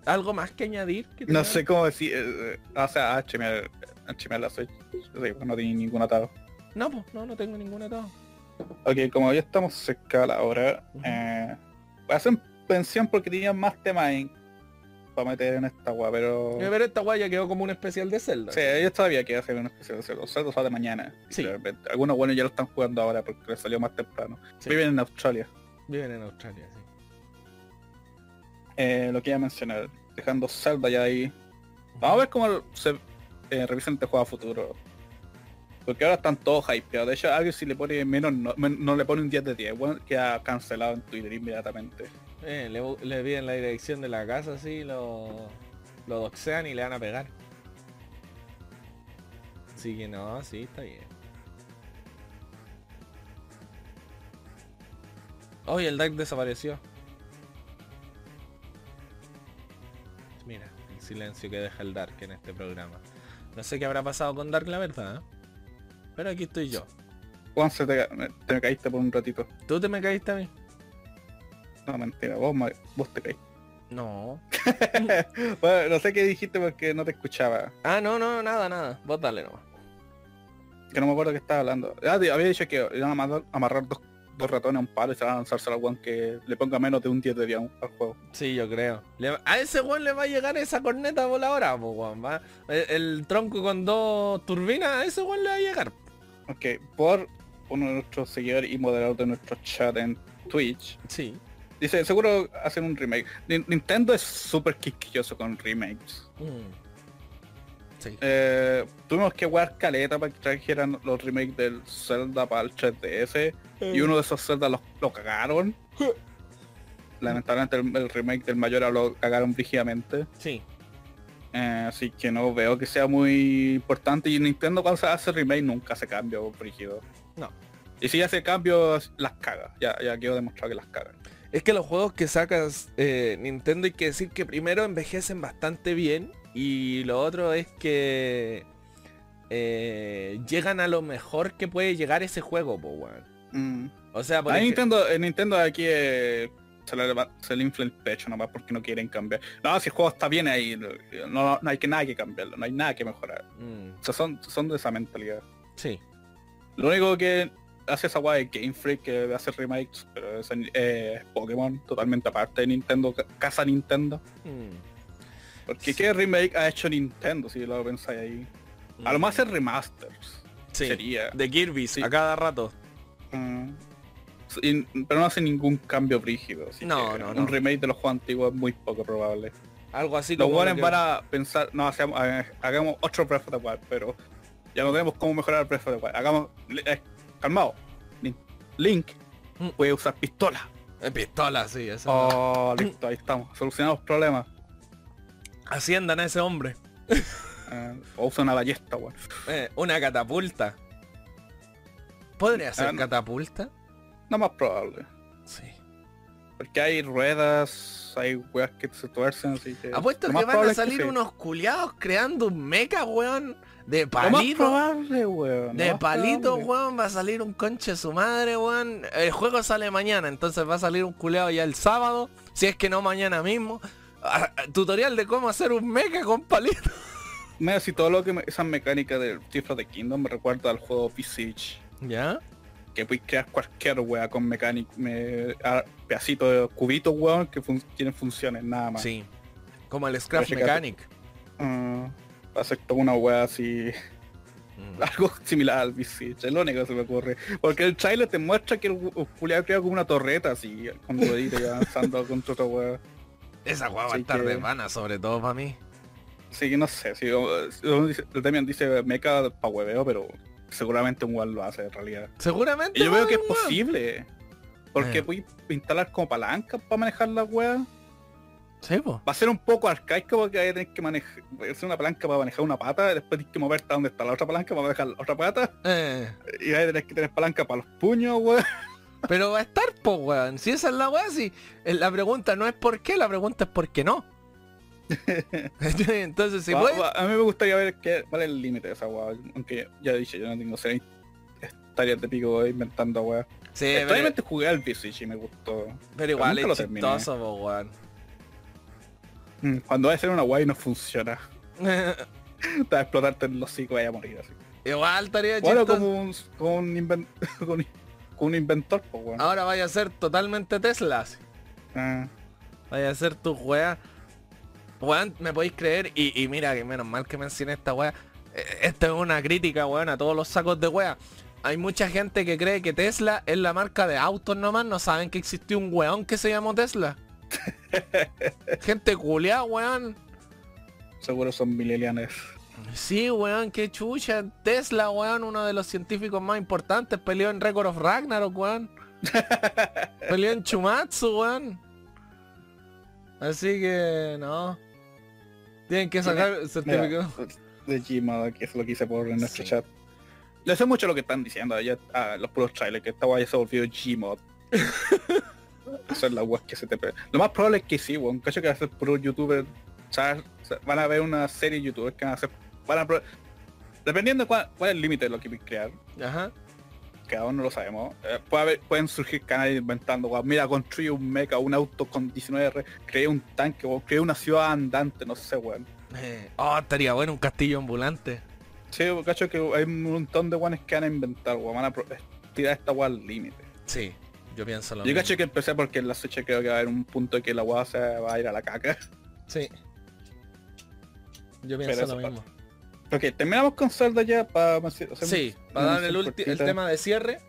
¿Algo más que añadir? que no sé cómo decir, eh, eh, o sea, HML, HML la Switch. Sí, pues no tiene ningún atado. No, pues no, no tengo ningún atado. Ok, como ya estamos cerca de la hora, eh, a hacer pensión porque tenía más temas en- para meter en esta weá, pero... Pero esta guaya quedó como un especial de Zelda. Sí, ellos todavía quieren hacer una especial de Zelda. Zelda sale mañana. Sí. Algunos buenos ya lo están jugando ahora porque les salió más temprano. Sí. Viven en Australia. Viven en Australia, sí. Eh, lo que iba a mencionar, dejando Zelda ya ahí, Vamos a ver cómo se eh, revisan este juego a futuro. Porque ahora están todos hypeados. De hecho, alguien si le pone menos, no, no le pone un 10 de 10, bueno, queda cancelado en Twitter inmediatamente. Eh, le, le piden la dirección de la casa así, lo, lo doxean y le van a pegar. Así que no, sí, está bien. Oye, el Dark desapareció. Silencio que deja el Dark en este programa. No sé qué habrá pasado con Dark, la verdad. ¿eh? Pero aquí estoy yo. Juan, se te, te me caíste por un ratito. ¿Tú te me caíste a mí? No, mentira, vos, vos te caíste. No. (laughs) Bueno, no sé qué dijiste porque no te escuchaba. Ah, no, no, nada, nada. Vos dale nomás. Que no me acuerdo qué estaba hablando. Ah, había dicho que iban a amarrar dos, dos ratones a un palo y se van a lanzarse al Juan que le ponga menos de un 10 de 10 al juego. Sí, yo creo. Le- a ese weón le va a llegar esa corneta voladora, po, weón. Va. El, el tronco con dos turbinas, a ese weón le va a llegar. Ok, por uno de nuestros seguidores y moderador de nuestro chat en Twitch. Sí. Dice, seguro hacen un remake. Nin- Nintendo es súper quisquilloso con remakes. Mm. Sí. Eh, tuvimos que jugar caleta para que trajeran los remakes del Zelda para el 3DS. Y uno de esos Zelda los, lo cagaron. Lamentablemente el, el remake del Mayora lo cagaron brígidamente. Sí. Eh, así que no veo que sea muy importante. Y Nintendo cuando se hace remake nunca hace cambio brígido. No. Y si hace cambios, las caga. Ya, ya quedó demostrado que las caga. Es que los juegos que sacas eh, Nintendo hay que decir que primero envejecen bastante bien y lo otro es que eh, llegan a lo mejor que puede llegar ese juego, po, weón. Mm. O sea, por Nintendo, en Nintendo aquí eh, se, le, se le infla el pecho nomás porque no quieren cambiar. No, si el juego está bien ahí, no, no hay que nada que cambiarlo, no hay nada que mejorar. Mm, O sea, son, son de esa mentalidad. sí. Lo único que hace esa guay es Game Freak que hace remakes, pero es eh, Pokémon totalmente aparte de Nintendo, ca- casa Nintendo. Mm, Porque. ¿qué remake ha hecho Nintendo si lo pensáis ahí? A lo más es remasters. Sí. Sería. De Kirby Sí. a cada rato. Mm. Pero no hace ningún cambio brígido. No, que no, Un no. remake de los juegos antiguos es muy poco probable. Algo así Los buenos que- van a pensar, no, hacemos, hagamos otro Breath of the Wild, pero ya no tenemos cómo mejorar el Breath of the Wild. Hagamos, eh, calmado. Link, Link Mm. puede usar pistola. Eh, pistola, sí, eso. Oh, listo, ahí estamos. Solucionamos problemas. Asciendan a ese hombre. Eh, o usa una ballesta, weón. Eh, una catapulta. ¿Podría ser Ah, no. catapulta? No más probable. Sí. Porque hay ruedas, hay weas que se tuercen, así que. Apuesto que van a salir unos culiados creando un mecha, weón. De palito. probable, weón. De palito, probable. weón, va a salir un conche de su madre, weón. El juego sale mañana, entonces va a salir un culeado ya el sábado, si es que no mañana mismo. (laughs) Tutorial de cómo hacer un mecha con palito. (laughs) Mira, si todo lo que me, esas mecánicas del the Kingdom me recuerda al juego Visage. ¿Ya? Que puedes crear cualquier wea con mecánica, me, pedacitos de cubitos, weón, que fun- tienen funciones, nada más. Sí. Como el Scrap Mechanic. Ah, va a ser como una wea así, Mm. (laughs) algo similar al Visage, es lo único que se me ocurre. Porque el trailer te muestra que el, culiao crea como una torreta así, con y avanzando contra otra wea. Esa weá va a estar que- de pana, sobre todo para mí. Sí, no sé, si, Demian dice mecha pa' hueveo, pero seguramente un weón lo hace en realidad. Seguramente. Y yo veo que es posible. Porque Eh. puedes instalar como palancas para manejar la wea. Sí, po. Va a ser un poco arcaico porque hay que manejar, a una palanca para manejar una pata, después tienes que moverte a donde está la otra palanca para manejar la otra pata, Eh, y a tener que tener palanca para los puños, weón. Pero va a estar, po, weón. Si esa es la weá, si eh, la pregunta no es por qué, la pregunta es por qué no. (laughs) Entonces, si Va- puede... va- a mí me gustaría ver qué, cuál es el límite de esa wea. Aunque ya dije, yo no tengo seis estarías de pico inventando wea. Sí, pero, Actualmente jugué al Visage y me gustó. pero igual lo es chistoso, po, weón. Mm, Cuando va a ser una guay no funciona. (laughs) Te va a explotarte en los hocico y vaya a morir así. igual estaría Bueno, chistoso. como un, como un, inven- (laughs) con, con un inventor, pues weón. Ahora vaya a ser totalmente Tesla. así. Ah, Vaya a ser tu weá. Weón, me podéis creer. Y, y mira, que menos mal que mencioné esta weá. Eh, Esta es una crítica, weón, a todos los sacos de weá. Hay mucha gente que cree que Tesla es la marca de autos nomás. No saben que existió un weón que se llamó Tesla. (laughs) gente culiada, weón. Seguro son milenianes. Sí, weón, qué chucha. Tesla, weón, uno de los científicos más importantes, peleó en Record of Ragnarok, weón. (laughs) peleó en Chumatsu, weón. Así que, no. Tienen que sacar el certificado. de Gmod, que es lo que hice por en nuestro chat. Le sé mucho lo que están diciendo ya a los puros trailers, que esta guay se volvió Gmod. (laughs) Hacer la web que se te Lo más probable es que sí, weón. Cacho que va a ser puro youtuber. van a ver una serie de youtubers que van a hacer. Van a Dependiendo cuál, cuál es el límite de lo que quieren crear. Ajá. Que aún no lo sabemos. Eh, puede haber, pueden surgir canales inventando, weón. Mira, construye un mecha, un auto con 19R, creé un tanque, o creé una ciudad andante, no sé, weón. Eh, oh, estaría bueno un castillo ambulante. Sí, cacho que hay un montón de guanes que van a inventar, weón. Van a tirar esta weá al límite. Sí, yo pienso lo Yo cacho que empecé porque en la Switch creo que va a haber un punto que la weá se va a ir a la caca. Sí. Yo pienso lo mismo. Ok, terminamos con Zelda ya para Sí, para dar el, el tema de cierre.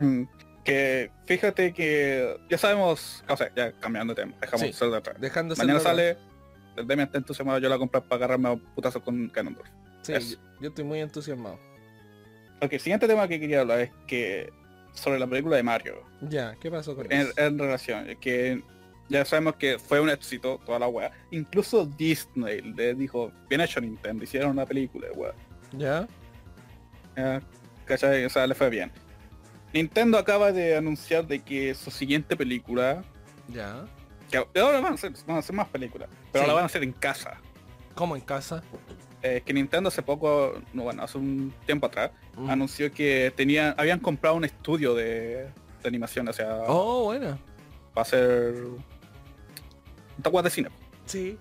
Mm, que fíjate que ya sabemos, o sea, ya cambiando de tema, dejamos Zelda atrás. Dejando Mañana sale el Demian está entusiasmado, yo la compré para agarrarme a putazo con Ganondorf. Sí, yo, estoy muy entusiasmado. Ok, siguiente tema que quería hablar es que sobre la película de Mario. Ya, ¿qué pasó con en, eso? En relación, que ya sabemos que fue un éxito toda la wea. Incluso Disney le dijo, bien hecho Nintendo, hicieron una película, wea. Ya. Ya, ¿cachai? O sea, le fue bien. Nintendo acaba de anunciar de que su siguiente película ya que ahora van a, hacer, van a hacer más películas, pero la van a hacer en casa. ¿Cómo en casa? Eh, que Nintendo hace poco, no, bueno, hace un tiempo atrás, mm. anunció que tenían, habían comprado un estudio de, animación, o sea... Oh, bueno. Va a ser... Un de cine. Sí.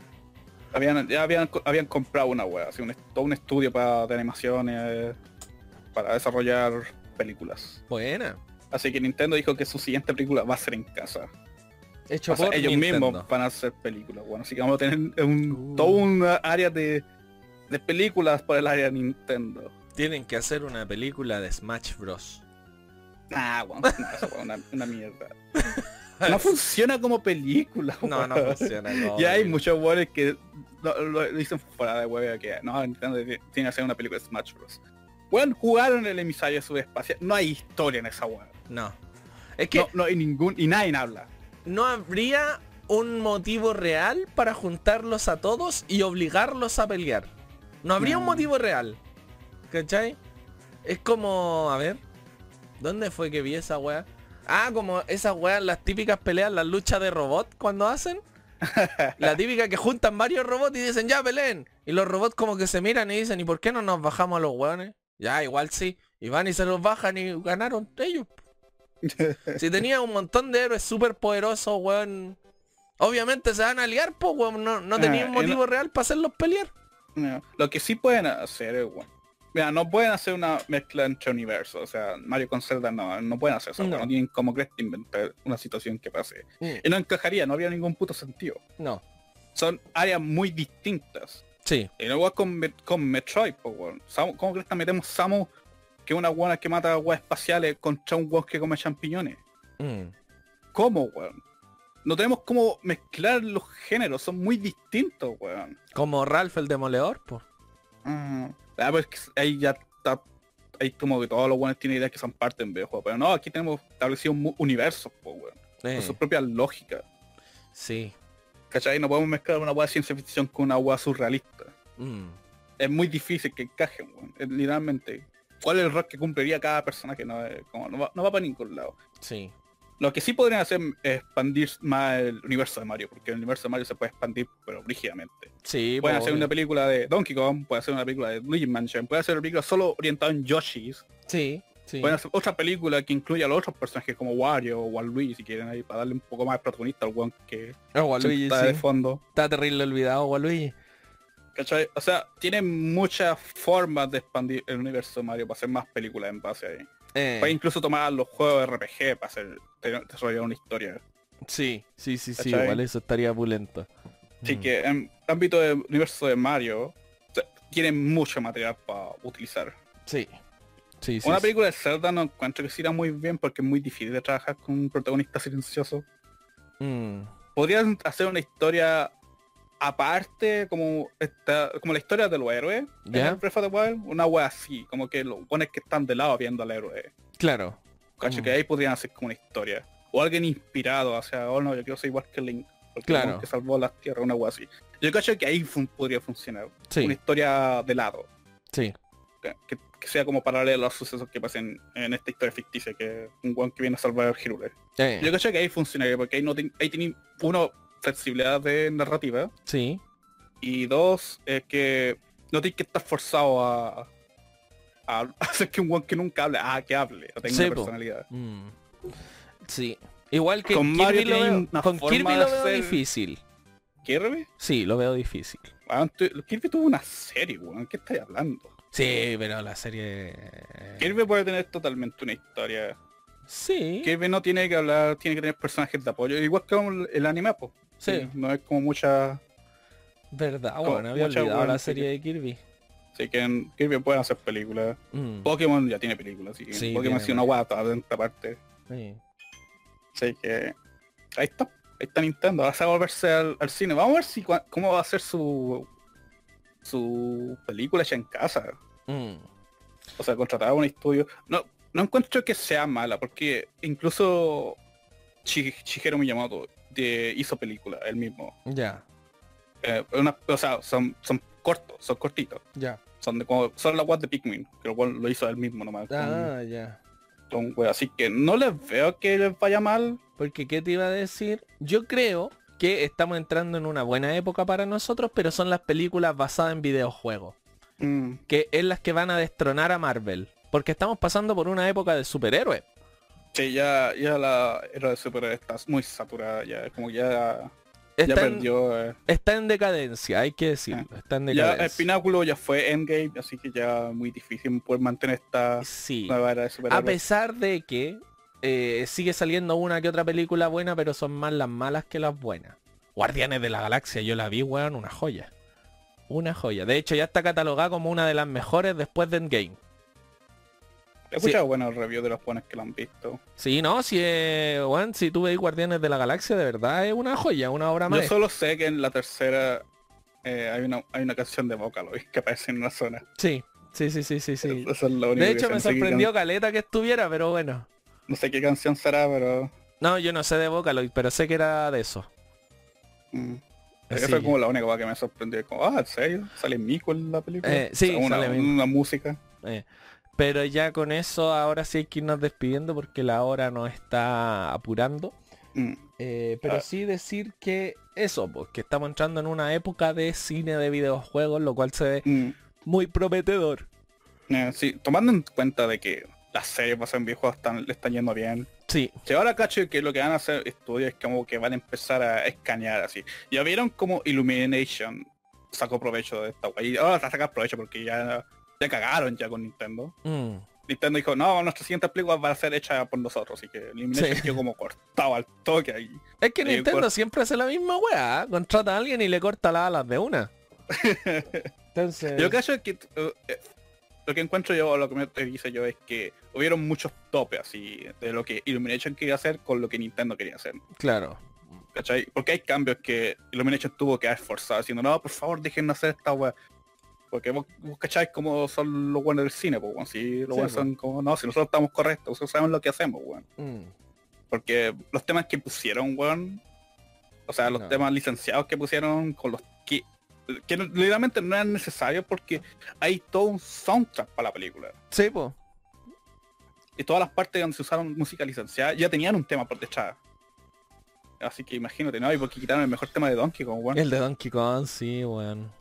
Habían, ya habían, habían comprado una web, así un, todo un estudio para, de animaciones, para desarrollar películas. Buena. Así que Nintendo dijo que su siguiente película va a ser en casa. Hecho por ellos mismos van a hacer películas, bueno, así que vamos a tener un, uh. todo un área de, de películas por el área de Nintendo. Tienen que hacer una película de Smash Bros. Ah, bueno, eso fue una, una, mierda. (laughs) No (laughs) funciona como película. No, no funciona. y hay muchos buenos que lo, dicen fuera de huevo que no, Nintendo tiene que hacer una película de Smash Bros. Bueno, jugaron el emisario subespacial. No hay historia en esa web. No. Es que no, no hay ningún y nadie habla no habría un motivo real para juntarlos a todos y obligarlos a pelear. No habría un motivo real. ¿Cachai? Es como, a ver, ¿dónde fue que vi esa weá? Ah, como esas weas, las típicas peleas, las luchas de robot cuando hacen. (laughs) La típica que juntan varios robots y dicen, ya peleen. Y los robots como que se miran y dicen, ¿y por qué no nos bajamos a los weones? Ya, igual sí. Y van y se los bajan y ganaron ellos (laughs) si tenía un montón de héroes súper poderosos, weón. Obviamente se van a liar, pues, weón. No, no tenía ah, motivo real para hacerlos pelear. Lo que sí pueden hacer es, weón. Mira, no pueden hacer una mezcla entre universos. O sea, Mario con Zelda no, no pueden hacer eso. No, tienen como crees inventar una situación que pase. Mm. Y no encajaría, no habría ningún puto sentido. No. Son áreas muy distintas. Sí. Y luego con, con Metroid, pues, weón. ¿Cómo crees que metemos Samus que una guana que mata aguas espaciales contra un weón que come champiñones. Mm. ¿Cómo, weón? No tenemos cómo mezclar los géneros, son muy distintos, weón. Como Ralph el Demoledor, pues. Ah, pues ahí ya está. Ahí como que todos los weones tienen ideas que son parte en videojuego. Pero no, aquí tenemos establecido un universo, pues, weón. Con eh. su propia lógica. Sí. ¿Cachai? No podemos mezclar una weá de ciencia ficción con una weá surrealista. Mm. Es muy difícil que encajen, weón. literalmente cuál es el rol que cumpliría cada persona que no, como, no, va, para ningún lado. Sí. Lo que sí podrían hacer es expandir más el universo de Mario, porque el universo de Mario se puede expandir, pero rígidamente. Sí, pueden hacer una película de Donkey Kong, puede hacer una película de Luigi Mansion, puede hacer una película solo orientada en Yoshi's. Sí, sí. Pueden hacer otra película que incluya a los otros personajes como Wario o Waluigi, si quieren ahí, para darle un poco más de protagonista al one que oh, está de fondo. Está terrible olvidado Waluigi. ¿Cachai? O sea, tiene muchas formas de expandir el universo de Mario para hacer más películas en base ahí. Eh. Puede incluso tomar los juegos de RPG para hacer desarrollar una historia. Sí, sí, sí, sí, igual eso estaría pulento. Así mm. que en ámbito del universo de Mario, tiene mucho material para utilizar. Sí. Sí, Una película de Zelda no encuentro que se irá muy bien porque es muy difícil de trabajar con un protagonista silencioso. Mm. Podrían hacer una historia aparte como esta, como la historia de los héroes el Breath of the Wild, una wea así, como que los buenos que están de lado viendo al héroe. Claro. Cacho Mm. que ahí podrían hacer como una historia. O alguien inspirado, o sea, oh no, yo quiero ser igual que Link. Porque Claro. que salvó las tierras, una wea así. Yo cacho que ahí fun- podría funcionar. Sí, Una historia de lado. sí. Que, que- que sea como paralelo a los sucesos que pasen en esta historia ficticia, que un guan que viene a salvar a Hirule. Eh, Yo cacho que ahí funcionaría, porque ahí no ten- ahí tiene uno flexibilidad de narrativa sí. y dos es que no tienes que estar forzado a, a (laughs) hacer que un guan que nunca hable, ah, que hable, o tenga Sí, una po. personalidad. Mm. Sí. Igual que Con Kirby Mario lo veo, con Kirby lo veo difícil. ¿Kirby? Sí, lo veo difícil. Kirby tuvo una serie, weón, ¿qué estáis hablando? Sí, pero la serie... Kirby puede tener totalmente una historia. Sí. Kirby no tiene que hablar, tiene que tener personajes de apoyo, igual que el anime, po. Sí. No es como mucha... Verdad, Como bueno, había mucha olvidado la serie. de Kirby. Así que en Kirby puede hacer películas. Mm, Pokémon ya tiene películas, así que Sí, Pokémon sí una guata de esta parte. sí. Así que ahí está, ahí está Nintendo. Ahora se va a volverse al, al cine. Vamos a ver si cómo va a ser su su película hecha en casa. Mm, O sea, contratar a un estudio. No, no encuentro que sea mala, porque incluso Shi- Shigeru Miyamoto de- hizo película, él mismo. Ya, Eh, o sea, son, son cortos, son cortitos. ya. Son de como, son la web de Pikmin, que lo cual lo hizo él mismo nomás. Ah, ya. Así que no les veo que les vaya mal. Porque, ¿qué te iba a decir? Yo creo que estamos entrando en una buena época para nosotros, pero son las películas basadas en videojuegos. Mm, Que es las que van a destronar a Marvel. Porque estamos pasando por una época de superhéroes. Sí, ya, ya la era de superhéroes está muy saturada ya, como ya, ya en, perdió. eh. está en decadencia, hay que decirlo. Está en Ya el decadencia. pináculo ya fue Endgame, así que ya muy difícil poder mantener esta Sí. nueva era de A superhéroes. pesar de que eh, sigue saliendo una que otra película buena, pero son más las malas que las buenas. Guardianes de la Galaxia, yo la vi, weón, una joya. Una joya. De hecho, ya está catalogada como una de las mejores después de Endgame. He escuchado buenos reviews de los buenos que lo han visto. Sí, no, si, eh, si tú veis Guardianes de la Galaxia, de verdad es una joya, una obra Yo maestra. solo sé que en la tercera eh, hay una hay una canción de Vocaloid que aparece en una zona. Sí, sí, sí, sí, sí, sí. Es De que hecho, me sorprendió Caleta que estuviera, pero bueno. No sé qué canción será, pero... No, yo no sé de Vocaloid, pero sé que era de eso. mm. Es que- como la única cosa que me sorprendió. Como, ah, ¿en serio? ¿Sale Mico en la película? Eh, sí, O sea, una, sale Mico. una música. Eh, pero ya con eso ahora sí hay que irnos despidiendo porque la hora nos está apurando. Mm. Eh, pero Ah. sí decir que eso, pues que estamos entrando en una época de cine de videojuegos, lo cual se ve Mm. muy prometedor. Eh, sí, tomando en cuenta de que las series basadas en videojuegos están, le están yendo bien. Sí, Si ahora cacho que lo que van a hacer estudios es como que van a empezar a escanear así. Ya vieron como Illumination sacó provecho de esta guay. Ahora va a sacar provecho porque ya, ya cagaron ya con Nintendo. mm, Nintendo dijo, no, nuestra siguiente película va a ser hecha por nosotros. Así que Illumination Sí. quedó como cortado al toque ahí. es que Eh, Nintendo siempre hace la misma weá, ¿eh? contrata a alguien y le corta las alas de una. (laughs) Entonces, Yo creo que eh, lo que encuentro yo, lo que me dice yo es que hubieron muchos topes así de lo que Illumination quería hacer con lo que Nintendo quería hacer. claro, ¿Cachai? Porque hay cambios que Illumination tuvo que haber forzado diciendo, no, por favor, déjenme hacer esta weá. Porque vos, vos cacháis cómo son los buenos del cine, pues, weón. Si los Sí, buenos son como, no, si nosotros estamos correctos, nosotros sabemos lo que hacemos, weón. mm, Porque los temas que pusieron, weón, o sea, los No. temas licenciados que pusieron con los que, que literalmente no eran necesarios porque hay todo un soundtrack para la película. sí, pues. Y todas las partes donde se usaron música licenciada ya tenían un tema por detrás. Así que imagínate, ¿no? Y porque quitaron el mejor tema de Donkey Kong, weón. El de Donkey Kong, sí, weón.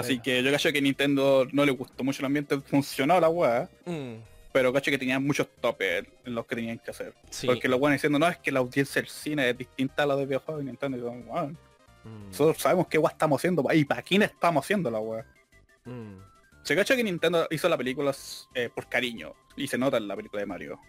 Así que yo cacho que Nintendo no le gustó mucho el ambiente, funcionó la weá, Mm, pero cacho que tenían muchos topes en los que tenían que hacer. sí. Porque los buenos diciendo, no, es que la audiencia del cine es distinta a la de videojuegos y Nintendo. Y yo, "Weón, mm, nosotros sabemos qué weá estamos haciendo y para quién estamos haciendo la weá. mm. Se cacha que Nintendo hizo la película eh, por cariño y se nota en la película de Mario.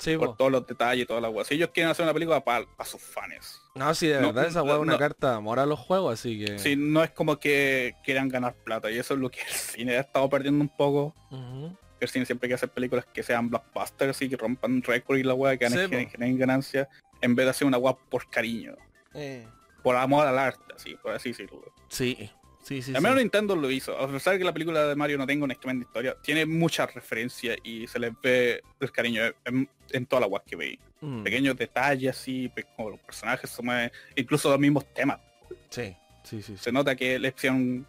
Sí, Por po. todos los detalles y toda la weá. Si ellos quieren hacer una película para sus fans. No, sí, de No, verdad, esa weá es una no. carta de amor a los juegos, así que... Si no es como que quieran ganar plata y eso es lo que el cine ha estado perdiendo un poco. El cine siempre quiere hacer películas que sean blockbusters y que rompan récord y la weá, que Sí, generen, generen ganancias, en vez de hacer una weá por cariño. Eh, por amor al arte, así, por así decirlo. Sí, sí, sí. Al menos sí. Nintendo lo hizo. A pesar de que la película de Mario no tenga una tremenda historia, tiene muchas referencias y se les ve el cariño en, en toda la web que veis. Mm, Pequeños detalles así, pe- como los personajes incluso los mismos temas. Sí, sí, sí. Se nota que le pusieron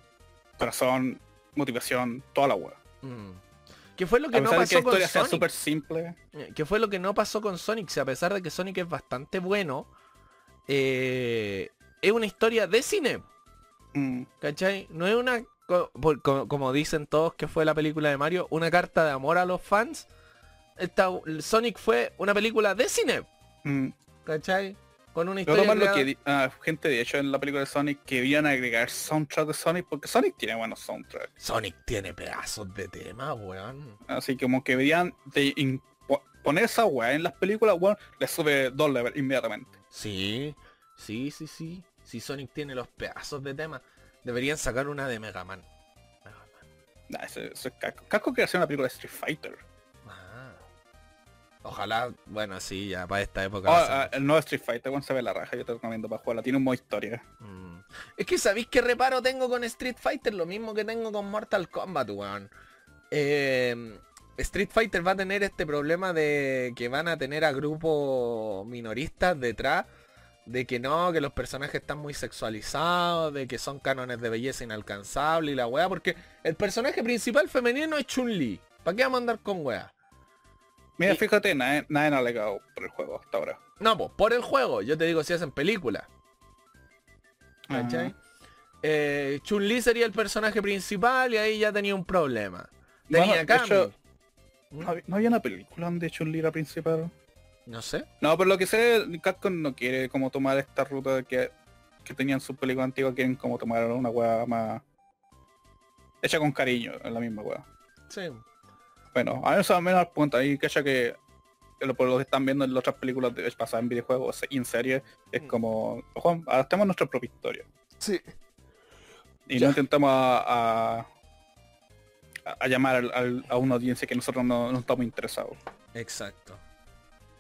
corazón, motivación, toda la web. Mm. ¿Qué fue lo que A no de que pasó la con historia sea Sonic? súper simple. Eh, ¿Qué fue lo que no pasó con Sonic? Si a pesar de que Sonic es bastante bueno, eh, es una historia de cine. Mm, ¿Cachai? No es una, como dicen todos que fue la película de Mario, una carta de amor a los fans. Esta, Sonic fue una película de cine. mm. ¿Cachai? Con una historia... lo que ah, gente de hecho en la película de Sonic que querían agregar soundtrack de Sonic porque Sonic tiene buenos soundtracks. Sonic tiene pedazos de tema, weón. Así que como que deberían de poner esa weá en las películas, weón, le sube dos levels inmediatamente. Sí, sí, sí, sí. Si Sonic tiene los pedazos de tema, deberían sacar una de Mega Man. Mega Man. Nah, eso, eso es Casco. Casco quiere hacer una película de Street Fighter. Ah. Ojalá, bueno, sí, ya para esta época. Ah, ah, el nuevo Street Fighter, weón, se ve la raja, yo te recomiendo para jugarla. Tiene un modo historia. Mm. Es que sabéis qué reparo tengo con Street Fighter, lo mismo que tengo con Mortal Kombat, weón. Eh, Street Fighter va a tener este problema de que van a tener a grupos minoristas detrás, de que no, que los personajes están muy sexualizados, de que son cánones de belleza inalcanzable y la weá, porque el personaje principal femenino es Chun-Li. ¿Para qué vamos a andar con weá? Mira, Y- fíjate, nadie, nadie ha alegado por el juego hasta ahora. No, pues por el juego, yo te digo si hacen película. ¿Cachai? Eh, Chun-Li sería el personaje principal y ahí ya tenía un problema. Tenía Bueno. ¿No había, no había una película donde Chun-Li era principal? No sé. No, pero lo que sé, Capcom no quiere como tomar esta ruta que, que tenían sus películas antiguas, quieren como tomar una weá más hecha con cariño, en la misma weá. Sí. Bueno, a eso al menos al punto ahí, que haya que lo- por lo que están viendo en las otras películas de, pasadas en videojuegos y en series, es Mm. como, Juan, adaptemos nuestra propia historia. Sí. Y Ya. no intentamos a, a, a llamar al- al- a una audiencia que nosotros no, no estamos interesados. Exacto.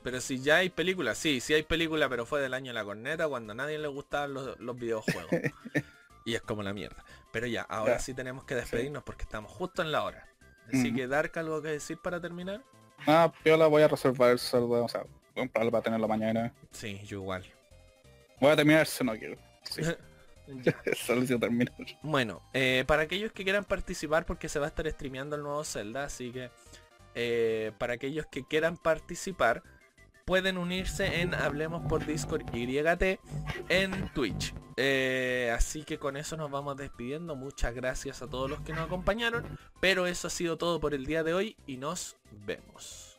Pero si ya hay películas, sí, sí hay película, pero fue del año de la corneta cuando a nadie le gustaban los, los videojuegos. (laughs) y es como la mierda. Pero ya, ahora sí tenemos que despedirnos porque estamos justo en la hora. Así que Dark, ¿algo que decir para terminar? Ah, piola, voy a reservar el cerdo, o sea, voy a comprarlo para tenerlo mañana. Sí, yo igual. Voy a terminar si no quiero. Sí, (laughs) (laughs) solo si terminar. Bueno, eh, para aquellos que quieran participar, porque se va a estar streameando el nuevo Zelda, así que eh, para aquellos que quieran participar, pueden unirse en Hablemos por Discord YT en Twitch. Eh, así que con eso nos vamos despidiendo. Muchas gracias a todos los que nos acompañaron. Pero eso ha sido todo por el día de hoy y nos vemos.